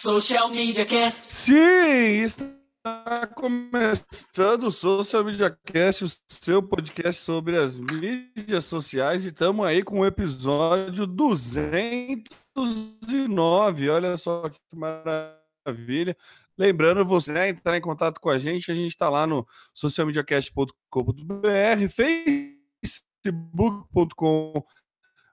Social Media Cast. Sim, está começando o Social Media Cast, o seu podcast sobre as mídias sociais, e estamos aí com o episódio 209. Olha só que maravilha. Lembrando você a entrar em contato com a gente, a gente está lá no socialmediacast.com.br, facebook.com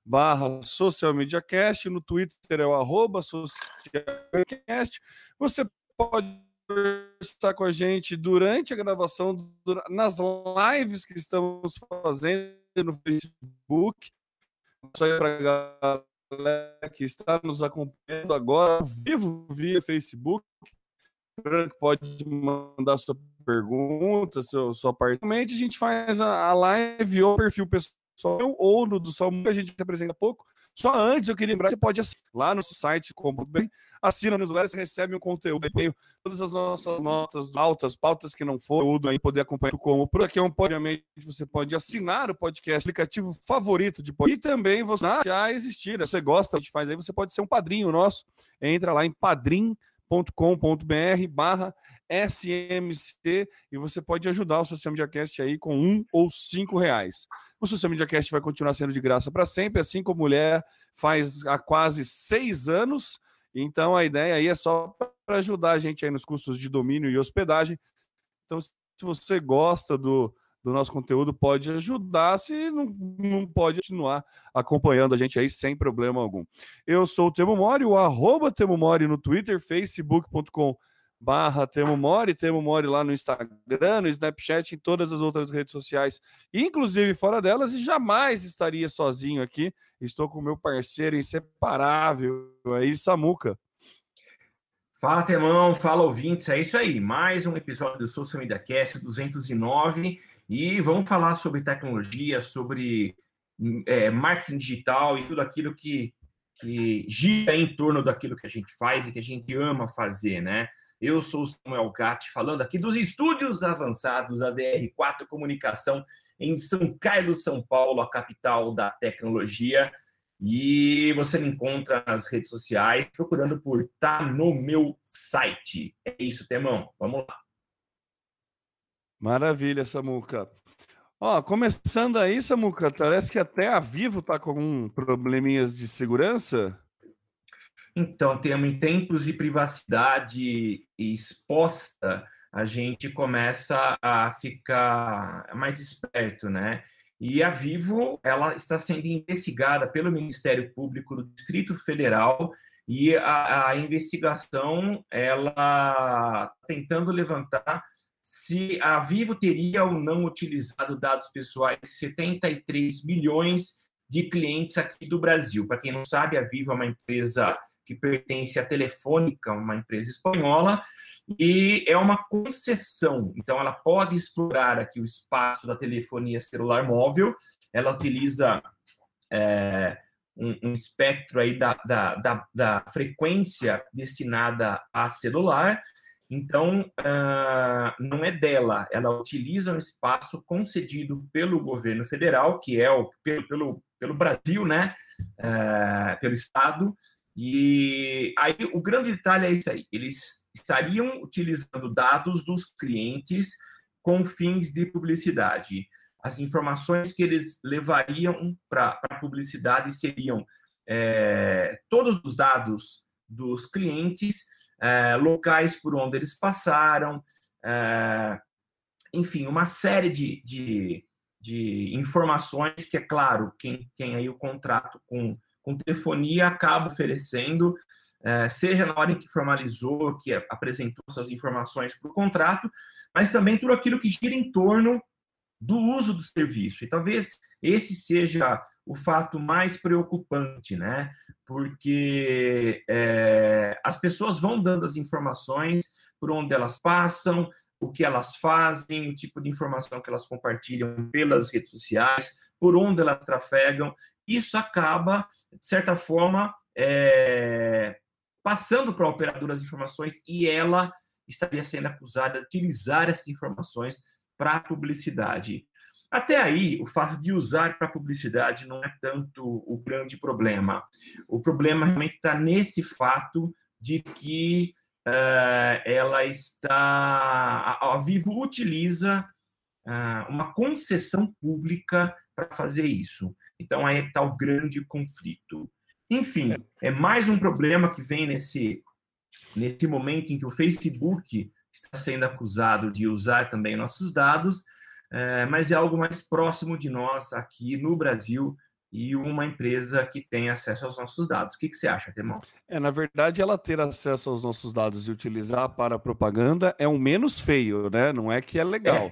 barra Social Media Cast, no Twitter é o arroba socialcast. Você pode conversar com a gente durante a gravação, nas lives que estamos fazendo no Facebook. Para a galera que está nos acompanhando agora, vivo via Facebook, pode mandar sua pergunta, seu, sua parte. A gente faz a, a live ou perfil pessoal ou no do Salmo que a gente apresenta pouco. Só antes eu queria lembrar que você pode assinar lá no site, como bem, assina nos lugares, recebe um conteúdo, tenho todas as nossas notas, altas, pautas que não foram, aí poder acompanhar como por aqui, obviamente você pode assinar o podcast, aplicativo favorito de podcast, e também você já existir, você gosta, a gente faz aí, você pode ser um padrinho nosso, entra lá em padrim.com.br barra SMC e você pode ajudar o Social Media Cast aí com um ou cinco reais. O Social Media Cast vai continuar sendo de graça para sempre, assim como mulher faz há quase seis anos. Então a ideia aí é só para ajudar a gente aí nos custos de domínio e hospedagem. Então, se você gosta do, do nosso conteúdo, pode ajudar, se não, não pode continuar acompanhando a gente aí sem problema algum. Eu sou o Temo Mori, o arroba Temo Mori no Twitter, facebook.com.br barra Temo Mori, Temo Mori lá no Instagram, no Snapchat, em todas as outras redes sociais, inclusive fora delas, e jamais estaria sozinho aqui. Estou com o meu parceiro inseparável aí, Samuca. Fala, Temão, fala, ouvintes, é isso aí, mais um episódio do Social Media Cast 209, e vamos falar sobre tecnologia, sobre é, marketing digital e tudo aquilo que, que gira em torno daquilo que a gente faz e que a gente ama fazer, né? Eu sou o Samuel Gatti, falando aqui dos estúdios avançados da DR4 Comunicação em São Carlos, São Paulo, a capital da tecnologia. E você me encontra nas redes sociais procurando por Tá no meu site. É isso, Temão. Vamos lá. Maravilha, Samuca. Ó, começando aí, Samuca, parece que até a Vivo tá com um probleminhas de segurança. Então, em tempos de privacidade exposta, a gente começa a ficar mais esperto, né? E a Vivo, ela está sendo investigada pelo Ministério Público do Distrito Federal e a, a investigação, ela tá tentando levantar se a Vivo teria ou não utilizado dados pessoais de 73 milhões de clientes aqui do Brasil. Para quem não sabe, a Vivo é uma empresa que pertence à Telefônica, uma empresa espanhola, e é uma concessão. Então, ela pode explorar aqui o espaço da telefonia celular móvel. Ela utiliza é, um, um, espectro aí da, da, da, da, frequência destinada a celular. Então, uh, não é dela. Ela utiliza um espaço concedido pelo governo federal, que é o pelo, pelo, pelo Brasil, né? Uh, pelo Estado, e aí o grande detalhe é isso aí: eles estariam utilizando dados dos clientes com fins de publicidade. As informações que eles levariam para a publicidade seriam é, todos os dados dos clientes, é, locais por onde eles passaram, é, enfim, uma série de, de, de, informações que, é claro, quem tem aí o contrato com com telefonia acaba oferecendo, é, seja na hora em que formalizou, que apresentou suas informações para o contrato, mas também tudo aquilo que gira em torno do uso do serviço. E talvez esse seja o fato mais preocupante, né? Porque é, as pessoas vão dando as informações por onde elas passam, o que elas fazem, o tipo de informação que elas compartilham pelas redes sociais, por onde elas trafegam. Isso acaba, de certa forma, é, passando para a operadora as informações e ela estaria sendo acusada de utilizar essas informações para publicidade. Até aí, o fato de usar para publicidade não é tanto o grande problema. O problema realmente está nesse fato de que uh, ela está. A, a Vivo utiliza uh, uma concessão pública para fazer isso. Então aí está o grande conflito. Enfim, é mais um problema que vem nesse, nesse momento em que o Facebook está sendo acusado de usar também nossos dados, é, mas é algo mais próximo de nós aqui no Brasil e uma empresa que tem acesso aos nossos dados. O que, que você acha, Temão? É, na verdade, ela ter acesso aos nossos dados e utilizar para propaganda é o menos feio, né? Não é que é legal.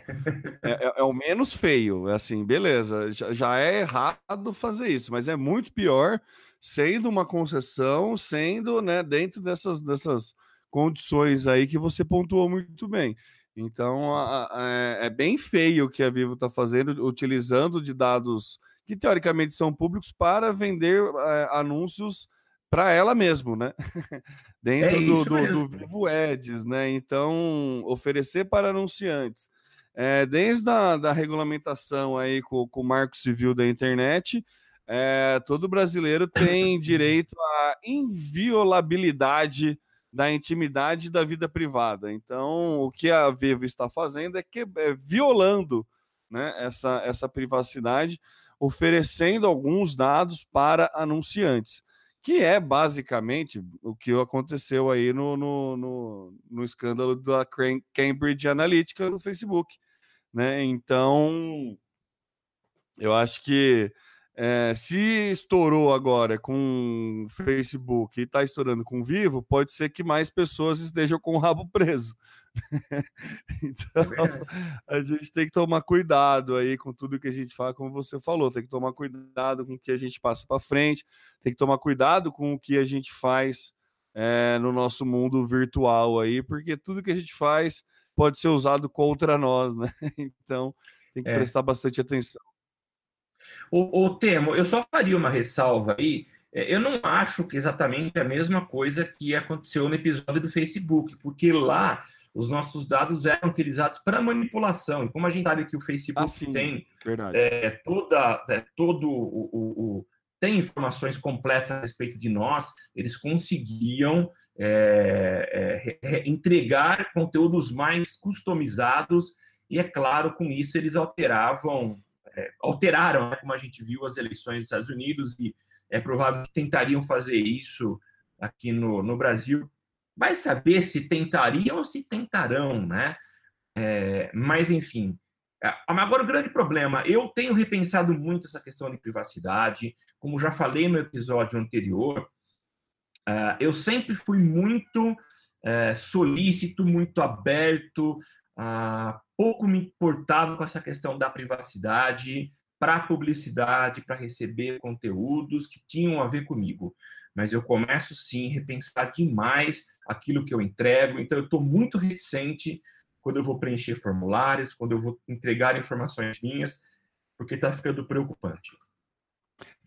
É, é, é, é o menos feio. É assim, beleza, já, já é errado fazer isso, mas é muito pior sendo uma concessão, sendo né, dentro dessas, dessas condições aí que você pontuou muito bem. Então, a, a, é, é bem feio o que a Vivo está fazendo, utilizando de dados que teoricamente são públicos para vender é, anúncios para ela mesmo, né? Dentro é do, do, do, Vivo Ads, né? Então, oferecer para anunciantes. É, desde a da regulamentação aí com, com o Marco Civil da internet, é, todo brasileiro tem direito à inviolabilidade da intimidade da vida privada. Então, o que a Vivo está fazendo é que é violando né, essa, essa privacidade, oferecendo alguns dados para anunciantes, que é basicamente o que aconteceu aí no, no, no, no escândalo da Cambridge Analytica do Facebook. Né? Então, eu acho que é, se estourou agora com Facebook e está estourando com Vivo, pode ser que mais pessoas estejam com o rabo preso. então, a gente tem que tomar cuidado aí com tudo que a gente fala, como você falou, tem que tomar cuidado com o que a gente passa para frente, tem que tomar cuidado com o que a gente faz é, no nosso mundo virtual aí, porque tudo que a gente faz pode ser usado contra nós, né? Então, tem que é. prestar bastante atenção. O, o Temo, eu só faria uma ressalva aí. É, eu não acho que exatamente a mesma coisa que aconteceu no episódio do Facebook, porque lá os nossos dados eram utilizados para manipulação. E como a gente sabe que o Facebook ah, tem é, toda, é, todo o, o, o, tem informações completas a respeito de nós, eles conseguiam é, é, entregar conteúdos mais customizados e, é claro, com isso eles alteravam alteraram, né, como a gente viu, as eleições dos Estados Unidos, e é provável que tentariam fazer isso aqui no, no Brasil. Vai saber se tentariam ou se tentarão, né? É, mas, enfim. Agora, o grande problema, eu tenho repensado muito essa questão de privacidade, como já falei no episódio anterior, uh, eu sempre fui muito uh, solícito, muito aberto a pouco me importava com essa questão da privacidade para publicidade, para receber conteúdos que tinham a ver comigo. Mas eu começo sim a repensar demais aquilo que eu entrego, então eu estou muito reticente quando eu vou preencher formulários, quando eu vou entregar informações minhas, porque está ficando preocupante.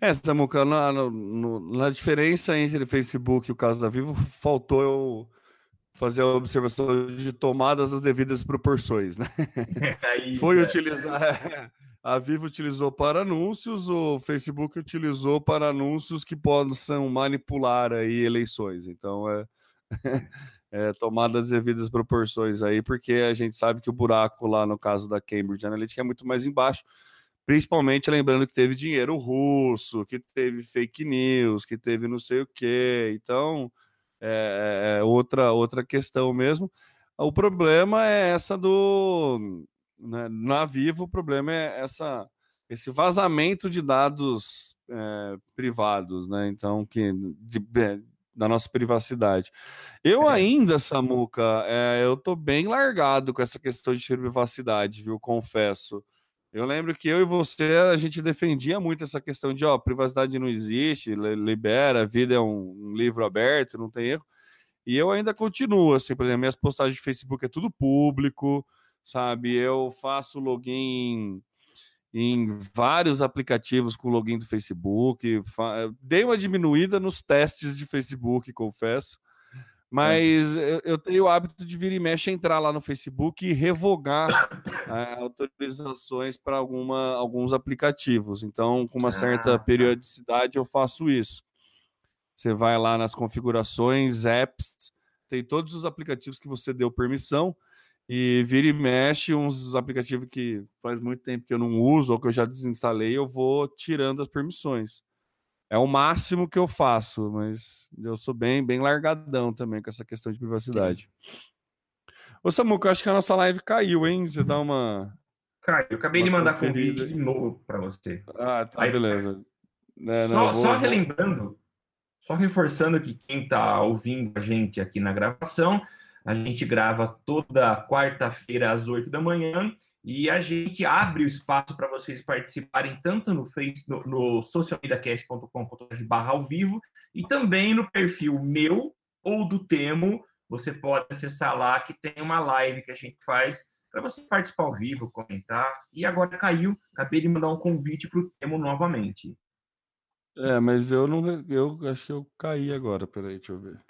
É, Samuca, na, na, na, diferença entre Facebook e o caso da Vivo, faltou eu fazer a observação de tomadas as devidas proporções, né? É isso, Foi é. utilizar. A Vivo utilizou para anúncios, o Facebook utilizou para anúncios que possam manipular aí eleições. Então é, é as devidas proporções aí, porque a gente sabe que o buraco lá no caso da Cambridge Analytica é muito mais embaixo, principalmente lembrando que teve dinheiro russo, que teve fake news, que teve não sei o quê. Então, é, é, é outra, outra questão mesmo. O problema é essa do. Né, na Vivo, o problema é essa, esse vazamento de dados é, privados, né? Então, que, de, da nossa privacidade. Eu é. ainda, Samuca, é, eu tô bem largado com essa questão de privacidade, viu? Confesso. Eu lembro que eu e você, a gente defendia muito essa questão de, ó, privacidade não existe, libera, a vida é um, um livro aberto, não tem erro. E eu ainda continuo, assim, por exemplo, minhas postagens de Facebook é tudo público, sabe? Eu faço login em vários aplicativos com login do Facebook. Dei uma diminuída nos testes de Facebook, confesso. Mas é. eu, eu, tenho o hábito de vir e mexe entrar lá no Facebook e revogar é, autorizações para alguns aplicativos. Então, com uma certa ah, tá. periodicidade, eu faço isso. Você vai lá nas configurações, apps, tem todos os aplicativos que você deu permissão e vira e mexe uns aplicativos que faz muito tempo que eu não uso ou que eu já desinstalei, eu vou tirando as permissões. É o máximo que eu faço, mas eu sou bem, bem largadão também com essa questão de privacidade. Sim. Ô Samuca, acho que a nossa live caiu, hein? Você dá uma. Caiu, eu acabei de mandar conferida. convite de novo para você. Ah, tá, Aí, beleza. É, não, só, vou, só relembrando, só reforçando que quem está ouvindo a gente aqui na gravação, a gente grava toda quarta-feira às 8 da manhã e a gente abre o espaço para vocês participarem tanto no Face, no, no socialmediacast.com.br barra ao vivo e também no perfil meu ou do Temo. Você pode acessar lá que tem uma live que a gente faz para você participar ao vivo, comentar. E agora caiu, acabei de mandar um convite para o Temo novamente. É, mas eu não. Eu acho que eu caí agora. Peraí, deixa eu ver.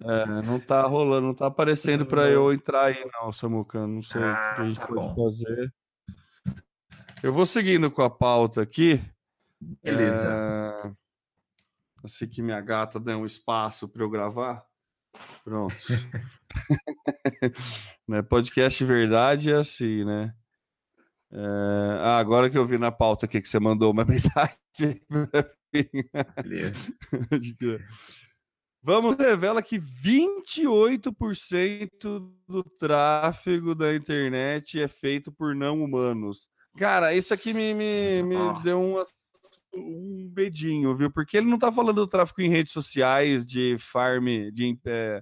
É, não tá rolando, não tá aparecendo para eu entrar aí, não, Samuca. Não sei ah, o que a gente tá pode bom. fazer. Eu vou seguindo com a pauta aqui. Beleza. É... Assim que minha gata der um espaço para eu gravar. Pronto. né? Podcast verdade é assim, né? Ah, agora que eu vi na pauta aqui que você mandou uma mensagem Vamos revela que 28% do tráfego da internet é feito por não humanos. Cara, isso aqui me, me, me deu um, um bedinho, viu? Porque ele não tá falando do tráfego em redes sociais, de farm, de é,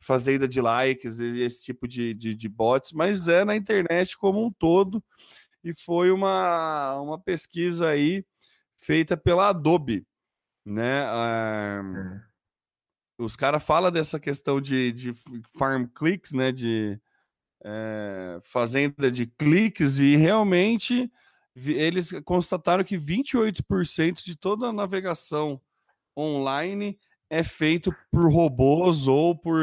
fazenda de likes, esse tipo de, de, de bots, mas é na internet como um todo. E foi uma, uma pesquisa aí feita pela Adobe, né? Ah, os caras falam dessa questão de, de farm clicks, né? De é, fazenda de cliques, e realmente eles constataram que 28% de toda a navegação online é feito por robôs ou por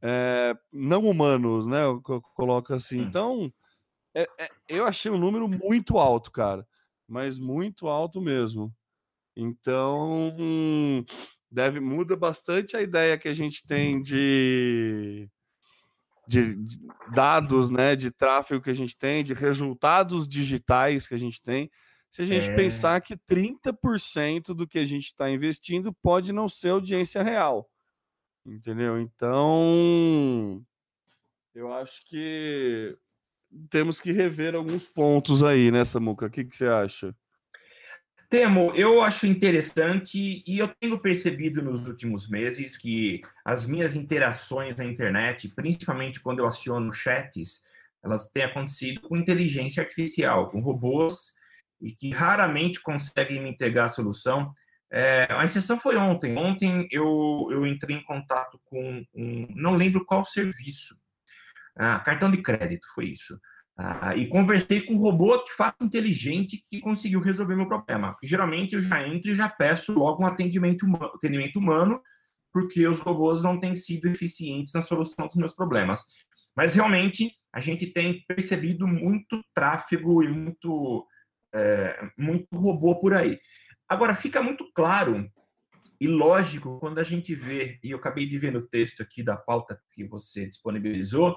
é, não humanos, né? Eu coloco assim. Então, é, é, eu achei um número muito alto, cara, mas muito alto mesmo. Então, deve muda bastante a ideia que a gente tem de, de, de, dados, né, de tráfego que a gente tem, de resultados digitais que a gente tem. Se a gente é... pensar que 30% do que a gente está investindo pode não ser audiência real. Entendeu? Então, eu acho que temos que rever alguns pontos aí, né, Samuca? O que, que você acha? Temo, eu acho interessante e eu tenho percebido nos últimos meses que as minhas interações na internet, principalmente quando eu aciono chats, elas têm acontecido com inteligência artificial, com robôs e que raramente conseguem me entregar a solução. É, a exceção foi ontem. Ontem eu, eu entrei em contato com um, não lembro qual serviço, ah, cartão de crédito foi isso. Ah, e conversei com um robô de fato inteligente que conseguiu resolver meu problema. Geralmente eu já entro e já peço logo um atendimento humano, atendimento humano porque os robôs não têm sido eficientes na solução dos meus problemas. Mas realmente a gente tem percebido muito tráfego e muito, é, muito robô por aí. Agora, fica muito claro e lógico quando a gente vê, e eu acabei de ver no texto aqui da pauta que você disponibilizou,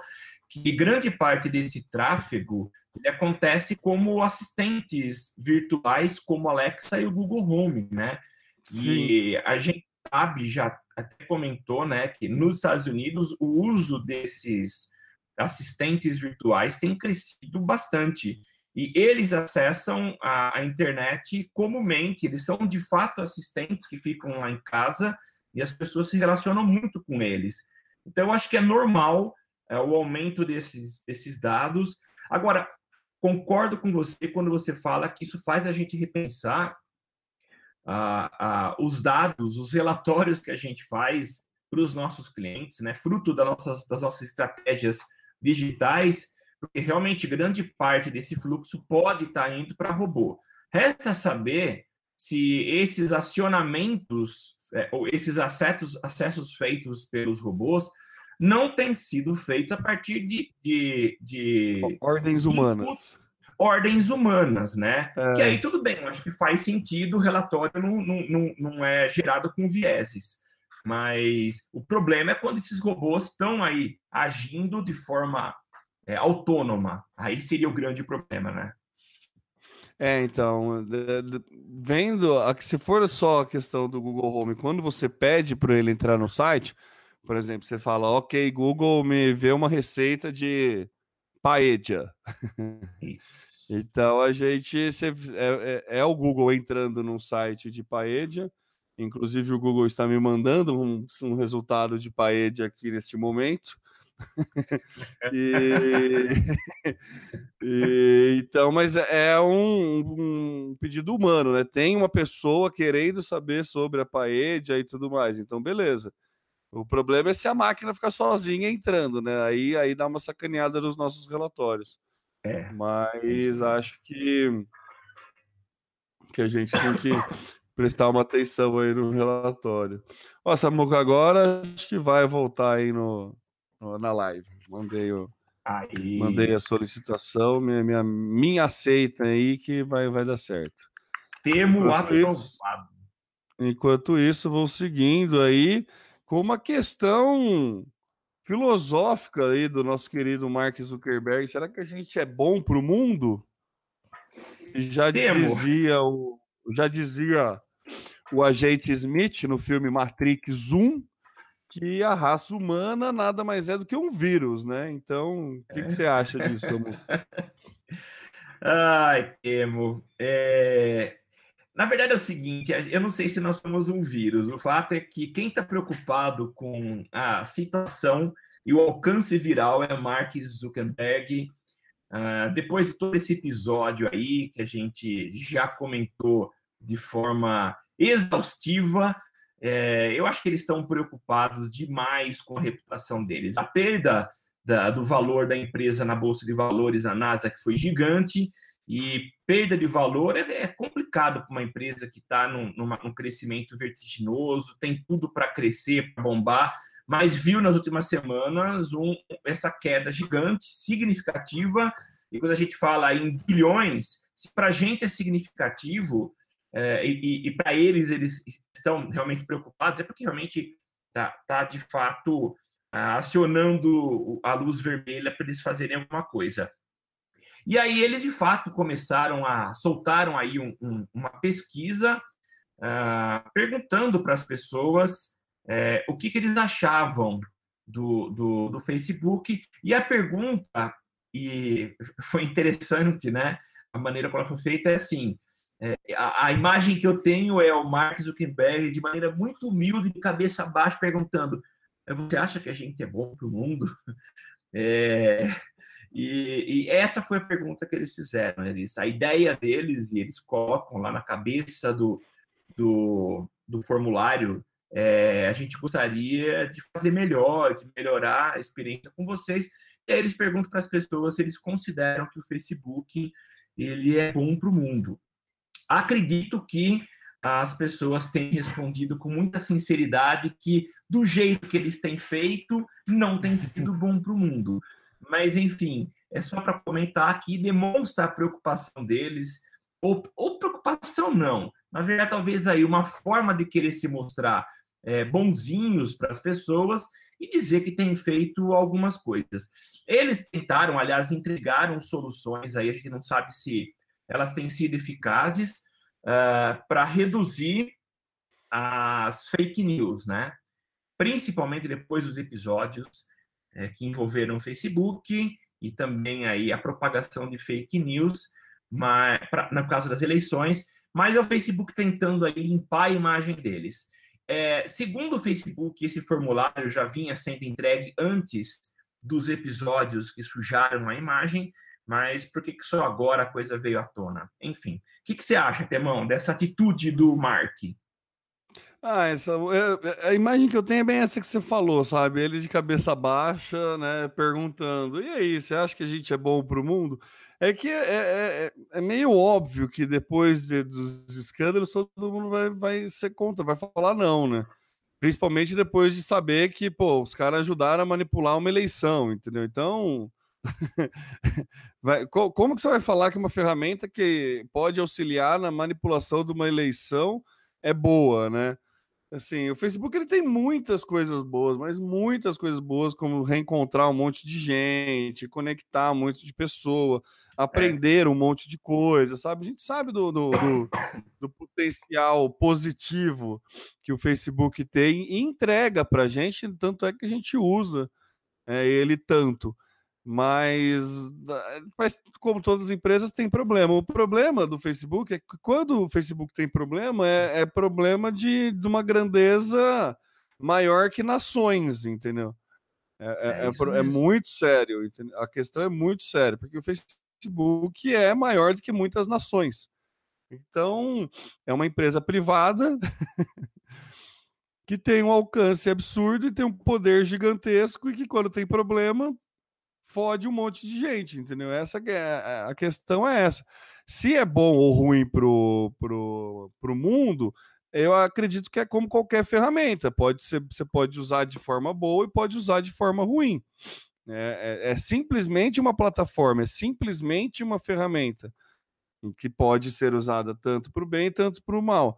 que grande parte desse tráfego ele acontece como assistentes virtuais, como Alexa e o Google Home, né? Sim. E a gente sabe, já até comentou, né, que nos Estados Unidos o uso desses assistentes virtuais tem crescido bastante. E eles acessam a, a internet comumente, eles são de fato assistentes que ficam lá em casa e as pessoas se relacionam muito com eles. Então, eu acho que é normal é, o aumento desses, desses dados. Agora, concordo com você quando você fala que isso faz a gente repensar ah, ah, os dados, os relatórios que a gente faz para os nossos clientes, né, fruto das nossas, das nossas estratégias digitais, porque realmente grande parte desse fluxo pode estar tá indo para robô. Resta saber se esses acionamentos, é, ou esses acessos, acessos feitos pelos robôs, não tem sido feito a partir de, de, de ordens humanas. ordens humanas, né? É. Que aí tudo bem, acho que faz sentido, o relatório não, não, não, não é gerado com vieses. Mas o problema é quando esses robôs estão aí agindo de forma é, autônoma. Aí seria o grande problema, né? É, então, vendo, se for só a questão do Google Home, quando você pede para ele entrar no site, por exemplo, você fala, ok, Google, me vê uma receita de paella. então, a gente, é, é, é, o Google entrando num site de paella, inclusive o Google está me mandando um, um resultado de paella aqui neste momento, e, e, então, mas é um, um, pedido humano, né? Tem uma pessoa querendo saber sobre a paella e tudo mais. Então, beleza. O problema é se a máquina ficar sozinha entrando, né? Aí, aí dá uma sacaneada nos nossos relatórios. É. Mas acho que, que a gente tem que prestar uma atenção aí no relatório. Ó, Samuca, agora acho que vai voltar aí no, na live. Mandei, o, aí. mandei a solicitação, minha, minha, minha aceita aí que vai, vai dar certo. Temo aprovado. Enquanto isso, vou seguindo aí com uma questão filosófica aí do nosso querido Mark Zuckerberg. Será que a gente é bom para o mundo? Já Temo. dizia o já dizia o agente Smith no filme Matrix 1 que a raça humana nada mais é do que um vírus, né? Então, o que, é. que, você acha disso, amor? Ai, Temo. É... Na verdade é o seguinte, eu não sei se nós somos um vírus. O fato é que quem está preocupado com a situação e o alcance viral é Mark Zuckerberg. Uh, depois de todo esse episódio aí que a gente já comentou de forma exaustiva, é, eu acho que eles estão preocupados demais com a reputação deles. A perda da, do valor da empresa na Bolsa de Valores, a Nasdaq, foi gigante, e perda de valor é, é complicado para uma empresa que está num, num, crescimento vertiginoso, tem tudo para crescer, para bombar, mas viu nas últimas semanas um, essa queda gigante, significativa, e quando a gente fala em bilhões, se para a gente é significativo, é, e, e para eles, eles estão realmente preocupados, é porque realmente está tá, de fato acionando a luz vermelha para eles fazerem alguma coisa. E aí eles, de fato, começaram a... soltaram aí um, um, uma pesquisa uh, perguntando para as pessoas uh, o que, que, eles achavam do, do, do Facebook. E a pergunta, e foi interessante, né? A maneira como ela foi feita é assim: é, a, a, imagem que eu tenho é o Mark Zuckerberg de maneira muito humilde, de cabeça baixa, perguntando: você acha que a gente é bom para o mundo? É, e, e, essa foi a pergunta que eles fizeram. Eles, a ideia deles, e eles colocam lá na cabeça do, do, do formulário, é, a gente gostaria de fazer melhor, de melhorar a experiência com vocês. E aí eles perguntam para as pessoas se eles consideram que o Facebook ele é bom para o mundo. Acredito que as pessoas têm respondido com muita sinceridade que, do jeito que eles têm feito, não tem sido bom para o mundo. Mas, enfim, é só para comentar aqui, demonstra a preocupação deles, ou, ou, preocupação não, na verdade, talvez aí uma forma de querer se mostrar é, bonzinhos para as pessoas e dizer que tem feito algumas coisas. Eles tentaram, aliás, entregaram soluções aí, a gente não sabe se elas têm sido eficazes uh, para reduzir as fake news, né? Principalmente depois dos episódios é, que envolveram o Facebook e também aí a propagação de fake news, mas, pra, no caso das eleições, mas é o Facebook tentando aí limpar a imagem deles. É, segundo o Facebook, esse formulário já vinha sendo entregue antes dos episódios que sujaram a imagem, mas por que, que só agora a coisa veio à tona? Enfim, o que, que você acha, Temão, dessa atitude do Mark? Ah, essa, é, é, a imagem que eu tenho é bem essa que você falou, sabe? Ele de cabeça baixa, né, perguntando: e aí, você acha que a gente é bom para o mundo? É que é, é, é, é, meio óbvio que depois de, dos escândalos todo mundo vai, vai ser contra, vai falar não, né? Principalmente depois de saber que, pô, os caras ajudaram a manipular uma eleição, entendeu? Então, vai, como que você vai falar que uma ferramenta que pode auxiliar na manipulação de uma eleição é boa, né? Assim, o Facebook ele tem muitas coisas boas, mas muitas coisas boas, como reencontrar um monte de gente, conectar um monte de pessoa, aprender é. um monte de coisa, sabe? A gente sabe do, do, do, do potencial positivo que o Facebook tem e entrega para a gente, tanto é que a gente usa é, ele tanto. Mas, mas, como todas as empresas, tem problema. O problema do Facebook é que quando o Facebook tem problema, é, é problema de, de uma grandeza maior que nações, entendeu? É, é, é, é, é muito sério. Entendeu? A questão é muito séria, porque o Facebook é maior do que muitas nações. Então, é uma empresa privada que tem um alcance absurdo e tem um poder gigantesco e que, quando tem problema, fode um monte de gente, entendeu? Essa é a questão é essa. Se é bom ou ruim pro, pro, pro mundo, eu acredito que é como qualquer ferramenta. Pode ser, você pode usar de forma boa e pode usar de forma ruim. É, é, é simplesmente uma plataforma, é simplesmente uma ferramenta que pode ser usada tanto para o bem tanto para o mal.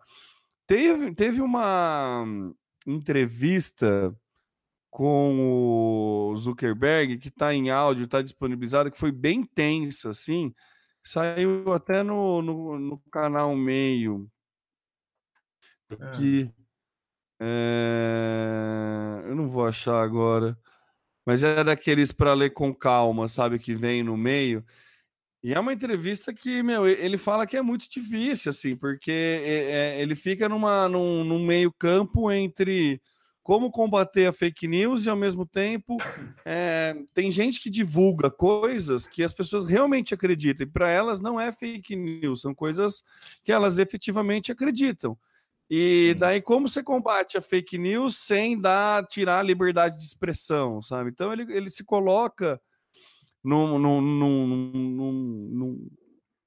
Teve, teve uma entrevista com o Zuckerberg, que está em áudio, está disponibilizado, que foi bem tensa, assim. Saiu até no, no, no canal meio. Aqui. É... Eu não vou achar agora. Mas é daqueles para ler com calma, sabe? Que vem no meio. E é uma entrevista que, meu, ele fala que é muito difícil, assim, porque é, é, ele fica numa, num, num meio campo entre como combater a fake news e ao mesmo tempo é, tem gente que divulga coisas que as pessoas realmente acreditam e para elas não é fake news, são coisas que elas efetivamente acreditam. E daí como você combate a fake news sem dar tirar a liberdade de expressão, sabe? Então ele, ele se coloca num, num, num,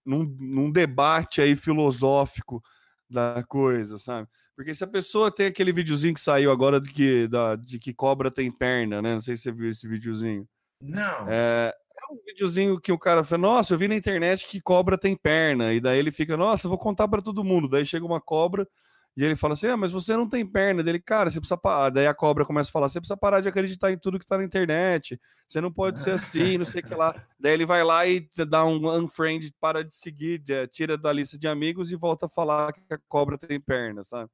num, num debate aí filosófico da coisa, sabe? Porque se a pessoa tem aquele videozinho que saiu agora de que, da, de que cobra tem perna, né? Não sei se você viu esse videozinho. Não. É, é um videozinho que o cara fala, nossa, eu vi na internet que cobra tem perna. E daí ele fica, nossa, eu vou contar para todo mundo. Daí chega uma cobra e ele fala assim: ah, mas você não tem perna. Dele, cara, você precisa parar. Daí a cobra começa a falar: você precisa parar de acreditar em tudo que tá na internet. Você não pode ser assim, não sei o que lá. Daí ele vai lá e dá um unfriend, para de seguir, tira da lista de amigos e volta a falar que a cobra tem perna, sabe?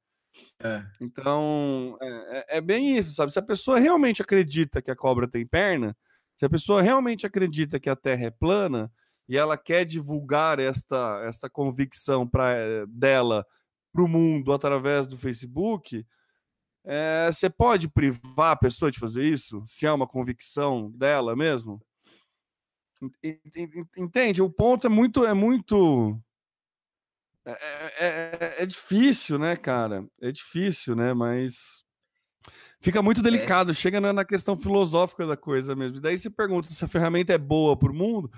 É. Então, é, é, é bem isso, sabe? Se a pessoa realmente acredita que a cobra tem perna, se a pessoa realmente acredita que a Terra é plana e ela quer divulgar esta, esta convicção para eh, dela para o mundo através do Facebook, é, você pode privar a pessoa de fazer isso? Se é uma convicção dela mesmo? Entende? O ponto é muito, é muito, é, é, é, é difícil, né, cara? É difícil, né? Mas fica muito delicado. Chega na questão filosófica da coisa mesmo. Daí você pergunta se a ferramenta é boa para o mundo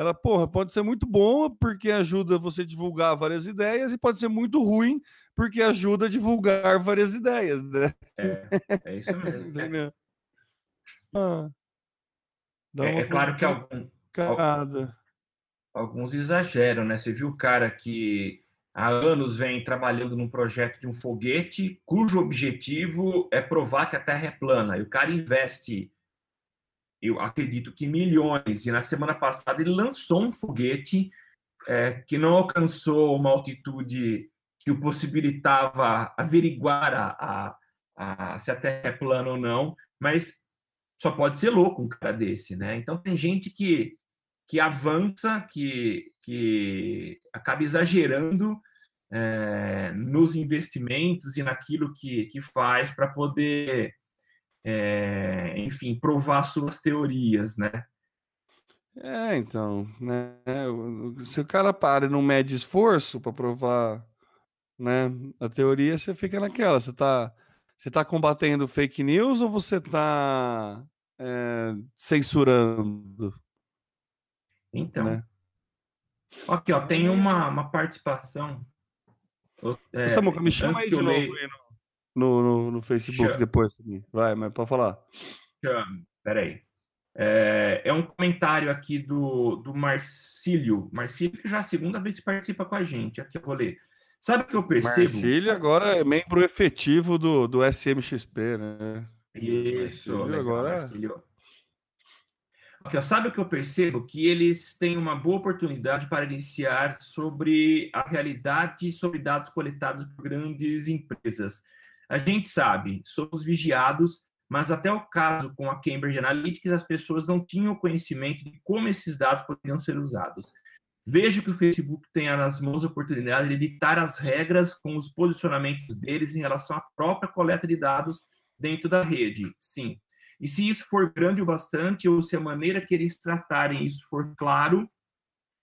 ela, porra, pode ser muito boa porque ajuda você a divulgar várias ideias e pode ser muito ruim porque ajuda a divulgar várias ideias, né? É, é isso mesmo. é. Ah, é, é claro que algum, alguns exageram, né? Você viu o cara que há anos vem trabalhando num projeto de um foguete cujo objetivo é provar que a Terra é plana. E o cara investe eu acredito que milhões. E na semana passada ele lançou um foguete é, que não alcançou uma altitude que o possibilitava averiguar a, a, a, se a Terra é plana ou não, mas só pode ser louco um cara desse, né? Então tem gente que, que avança, que, que acaba exagerando é, nos investimentos e naquilo que, que faz para poder é, enfim, provar suas teorias, né? É, então, né? Se o cara para e não mede esforço para provar, né, a teoria, você fica naquela. Você tá, você tá combatendo fake news ou você tá é, censurando? Então. Né? Aqui, ó, tem uma, uma participação. É, Samuca, me chama aí de novo leio... aí no, no, no Facebook Chama. depois. Vai, mas pode falar. Chama. Peraí. É, é, um comentário aqui do, do Marcílio. Marcílio, que já é a segunda vez que participa com a gente. Aqui eu vou ler. Sabe o que eu percebo? Marcílio agora é membro efetivo do, do SMXP, né? Isso, legal, agora. Marcílio. Aqui, sabe o que eu percebo? Que eles têm uma boa oportunidade para iniciar sobre a realidade sobre dados coletados por grandes empresas. A gente sabe, somos vigiados mas até o caso com a Cambridge Analytics, as pessoas não tinham conhecimento de como esses dados poderiam ser usados. Vejo que o Facebook tem nas mãos a oportunidade de editar as regras com os posicionamentos deles em relação à própria coleta de dados dentro da rede. Sim. E se isso for grande o bastante, ou se a maneira que eles tratarem isso for claro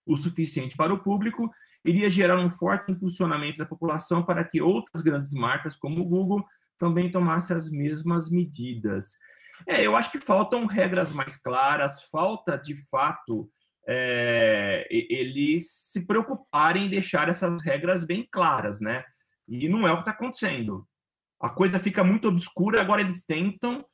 o suficiente para o público, iria gerar um forte impulsionamento da população para que outras grandes marcas, como o Google, também tomasse as mesmas medidas. É, eu acho que faltam regras mais claras, falta de fato é, eles se preocuparem em deixar essas regras bem claras, né? E não é o que está acontecendo. A coisa fica muito obscura, agora eles tentam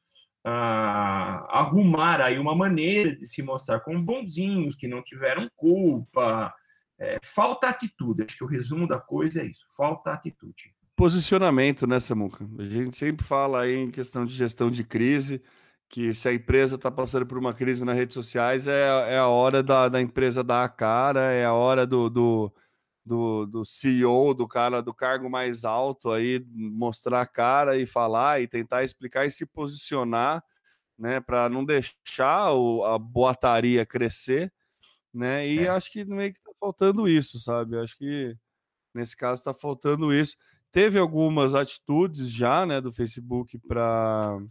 ah, arrumar aí uma maneira de se mostrar como bonzinhos, que não tiveram culpa. É, falta atitude. Acho que o resumo da coisa é isso: falta atitude posicionamento, né, Samuca? A gente sempre fala aí em questão de gestão de crise, que se a empresa está passando por uma crise nas redes sociais, é, é a hora da, da empresa dar a cara, é a hora do, do, do, do CEO, do cara do cargo mais alto aí, mostrar a cara e falar e tentar explicar e se posicionar, né, para não deixar o, a boataria crescer, né? E é. acho que meio que tá faltando isso, sabe? Acho que nesse caso está faltando isso teve algumas atitudes já, né, do Facebook para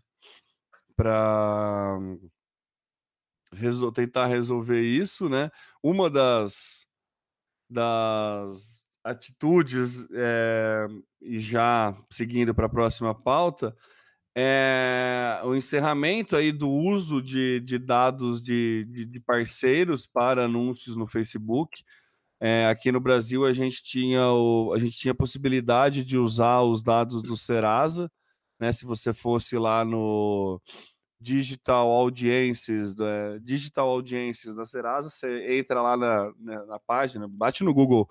para resol tentar resolver isso, né? Uma das das atitudes é, e já seguindo para a próxima pauta é o encerramento aí do uso de, de dados de, de, de parceiros para anúncios no Facebook. É, aqui no Brasil a gente tinha o, a gente tinha a possibilidade de usar os dados do Serasa, né? Se você fosse lá no Digital Audiences, é, Digital Audiences da Serasa, você entra lá na, na, na página, bate no Google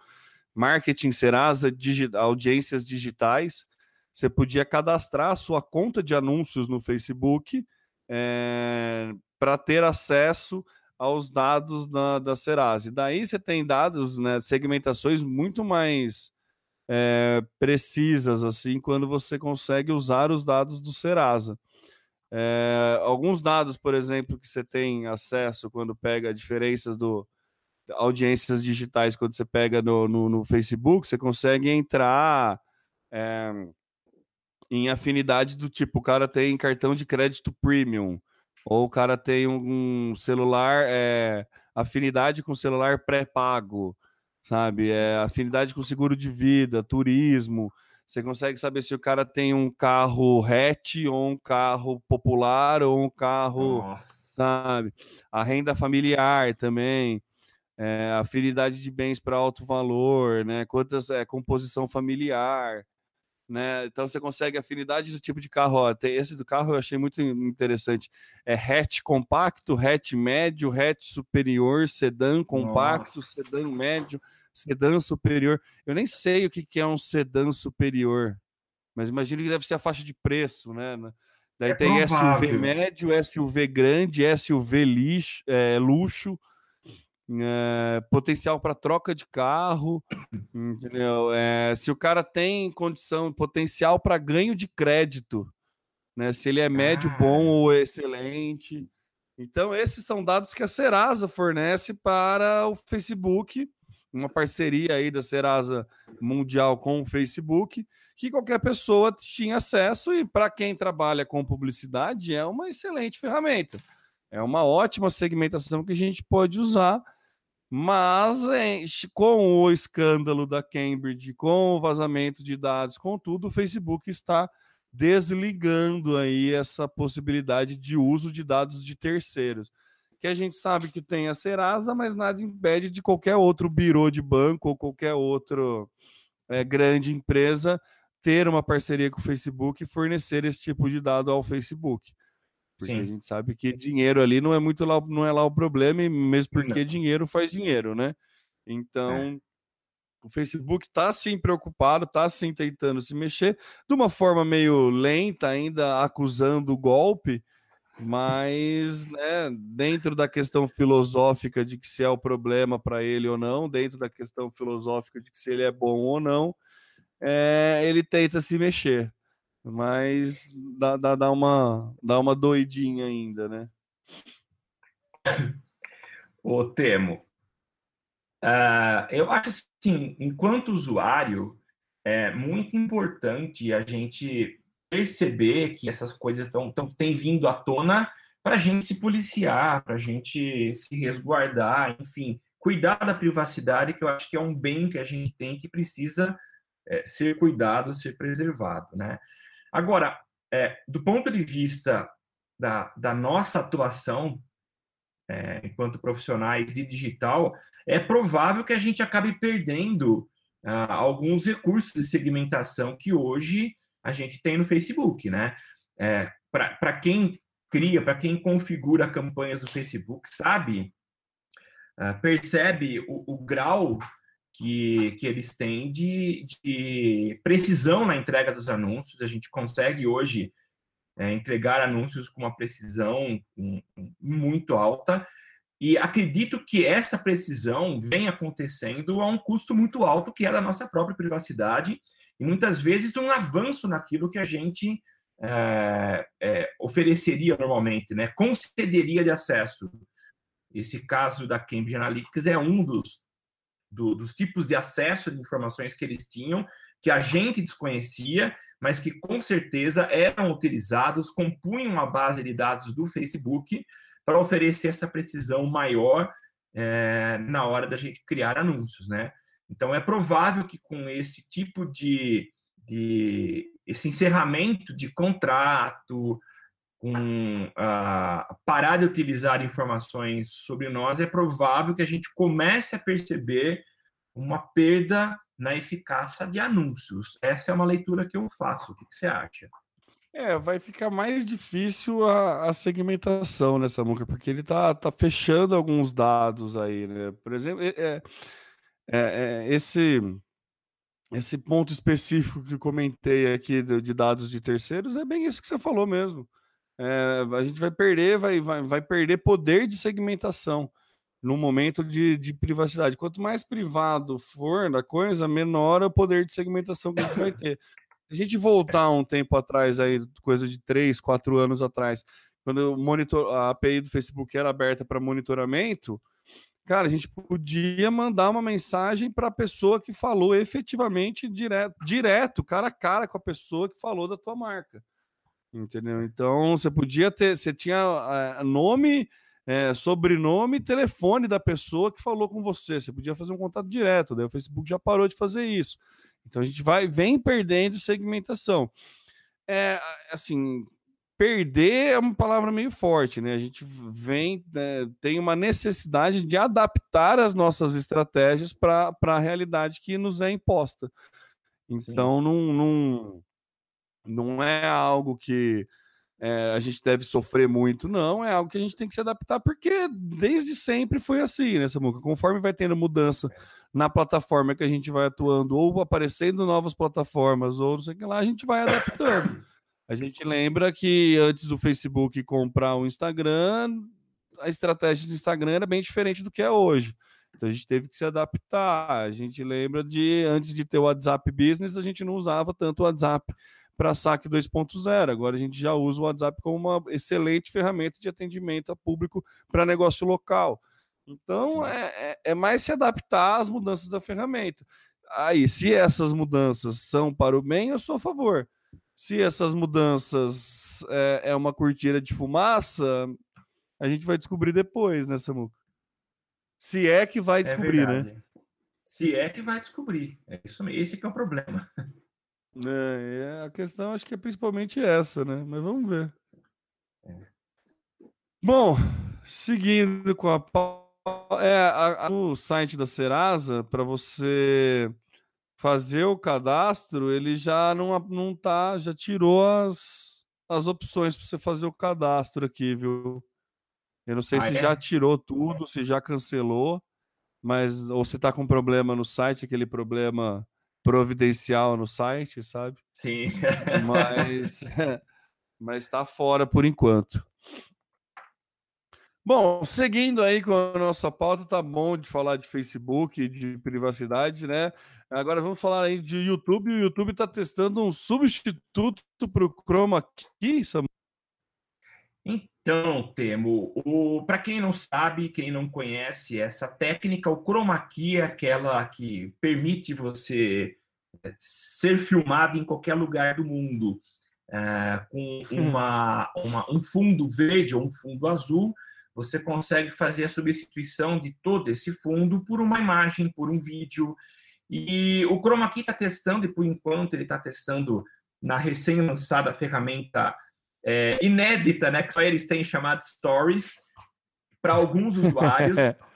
Marketing Serasa digi, Audiências Digitais, você podia cadastrar a sua conta de anúncios no Facebook é, para ter acesso aos dados da, da Serasa. daí você tem dados, né, segmentações muito mais é, precisas, assim, quando você consegue usar os dados do Serasa. É, alguns dados, por exemplo, que você tem acesso quando pega diferenças do audiências digitais, quando você pega no, no, no Facebook, você consegue entrar é, em afinidade do tipo, o cara tem cartão de crédito premium, ou o cara tem um celular, é, afinidade com celular pré-pago, sabe? É, afinidade com seguro de vida, turismo. Você consegue saber se o cara tem um carro hatch ou um carro popular ou um carro, Nossa. sabe? A renda familiar também. É, afinidade de bens para alto valor, né? Quantas é composição familiar, né? Então você consegue afinidade do tipo de carro. Ó, esse do carro eu achei muito interessante. É hatch compacto, hatch médio, hatch superior, sedã compacto, Nossa. sedã médio, sedã superior. Eu nem sei o que, que é um sedã superior, mas imagino que deve ser a faixa de preço, né? Daí é tem provável. SUV médio, SUV grande, SUV lixo, é, luxo, é, potencial para troca de carro, entendeu? É, se o cara tem condição, potencial para ganho de crédito, né? Se ele é médio, ah. bom ou excelente. Então, esses são dados que a Serasa fornece para o Facebook, uma parceria aí da Serasa Mundial com o Facebook, que qualquer pessoa tinha acesso e para quem trabalha com publicidade é uma excelente ferramenta. É uma ótima segmentação que a gente pode usar mas com o escândalo da Cambridge, com o vazamento de dados, com tudo, o Facebook está desligando aí essa possibilidade de uso de dados de terceiros. Que a gente sabe que tem a Serasa, mas nada impede de qualquer outro birô de banco ou qualquer outra é, grande empresa ter uma parceria com o Facebook e fornecer esse tipo de dado ao Facebook. Porque Sim. a gente sabe que dinheiro ali não é muito lá, não é lá o problema, mesmo porque não. dinheiro faz dinheiro, né? Então, é. o Facebook está sim preocupado, está sim tentando se mexer de uma forma meio lenta, ainda acusando o golpe, mas né, dentro da questão filosófica de que se é o problema para ele ou não, dentro da questão filosófica de que se ele é bom ou não, é, ele tenta se mexer, mas dá, dá, dá, uma, dá uma doidinha ainda, né? O Temo, uh, eu acho assim, enquanto usuário, é muito importante a gente perceber que essas coisas estão têm vindo à tona para a gente se policiar, para a gente se resguardar, enfim, cuidar da privacidade, que eu acho que é um bem que a gente tem que precisa é, ser cuidado, ser preservado, né? Agora, é, do ponto de vista da, da nossa atuação é, enquanto profissionais de digital, é provável que a gente acabe perdendo ah, alguns recursos de segmentação que hoje a gente tem no Facebook, né? É, para quem cria, para quem configura campanhas do Facebook, sabe, uh, percebe o, o, grau que, que eles têm de, de precisão na entrega dos anúncios. A gente consegue hoje é, entregar anúncios com uma precisão muito alta. E acredito que essa precisão vem acontecendo a um custo muito alto, que é da nossa própria privacidade, e muitas vezes um avanço naquilo que a gente é, é, ofereceria normalmente, né? concederia de acesso. Esse caso da Cambridge Analytics é um dos do, dos tipos de acesso de informações que eles tinham, que a gente desconhecia, mas que com certeza eram utilizados, compunham a base de dados do Facebook para oferecer essa precisão maior é, na hora da gente criar anúncios, né? Então é provável que com esse tipo de, de esse encerramento de contrato, com a parar de utilizar informações sobre nós, é provável que a gente comece a perceber uma perda na eficácia de anúncios. Essa é uma leitura que eu faço. O que, você acha? É, vai ficar mais difícil a, a segmentação nessa música, porque ele tá, tá fechando alguns dados aí, né? Por exemplo, é, é, é, esse esse ponto específico que comentei aqui de, de dados de terceiros é bem isso que você falou mesmo é, a gente vai perder, vai, vai, vai perder poder de segmentação no momento de, de privacidade. Quanto mais privado for da coisa, menor é o poder de segmentação que a gente vai ter. Se a gente voltar um tempo atrás, aí, coisa de três, quatro anos atrás, quando o monitor, a API do Facebook era aberta para monitoramento, cara, a gente podia mandar uma mensagem para a pessoa que falou efetivamente direto, direto, cara a cara com a pessoa que falou da tua marca. Entendeu? Então você podia ter, você tinha uh, nome, é, sobrenome, telefone da pessoa que falou com você. Você podia fazer um contato direto. Daí o Facebook já parou de fazer isso. Então a gente vai vem perdendo segmentação. É assim, perder é uma palavra meio forte, né? A gente vem né, tem uma necessidade de adaptar as nossas estratégias para a realidade que nos é imposta. Então não, não não é algo que é, a gente deve sofrer muito, não. É algo que a gente tem que se adaptar, porque desde sempre foi assim, né, Samuca? Conforme vai tendo mudança na plataforma que a gente vai atuando, ou aparecendo novas plataformas, ou não sei o que lá, a gente vai adaptando. A gente lembra que antes do Facebook comprar o Instagram, a estratégia do Instagram era bem diferente do que é hoje. Então a gente teve que se adaptar. A gente lembra de antes de ter o WhatsApp Business, a gente não usava tanto o WhatsApp para saque 2.0. Agora a gente já usa o WhatsApp como uma excelente ferramenta de atendimento a público para negócio local. Então é, é, é, mais se adaptar às mudanças da ferramenta. Aí, se essas mudanças são para o bem, eu sou a favor. Se essas mudanças é, é uma cortina de fumaça, a gente vai descobrir depois, né, Samuca? Se é que vai é descobrir, né? Se é que vai descobrir. É isso mesmo. Esse que é o problema. É, a questão acho que é principalmente essa, né? Mas vamos ver. É. Bom, seguindo com a é, a, a, no site da Serasa, para você fazer o cadastro, ele já não, não tá, já tirou as, as opções para você fazer o cadastro aqui, viu? Eu não sei ah, se é? já tirou tudo, se já cancelou, mas ou se está com problema no site, aquele problema providencial no site, sabe? Sim. mas mas está fora por enquanto. Bom, seguindo aí com a nossa pauta, tá bom de falar de Facebook, de privacidade, né? Agora vamos falar aí de YouTube. O YouTube está testando um substituto para o Chroma Key, Samuel. Então, Temo, para quem não sabe, quem não conhece essa técnica, o chroma key é aquela que permite você é, ser filmado em qualquer lugar do mundo, é, com uma, uma, um fundo verde ou um fundo azul, você consegue fazer a substituição de todo esse fundo por uma imagem, por um vídeo. E o Chroma Key está testando, e por enquanto ele está testando na recém-lançada ferramenta é, inédita, né, que só eles têm chamado Stories, para alguns usuários.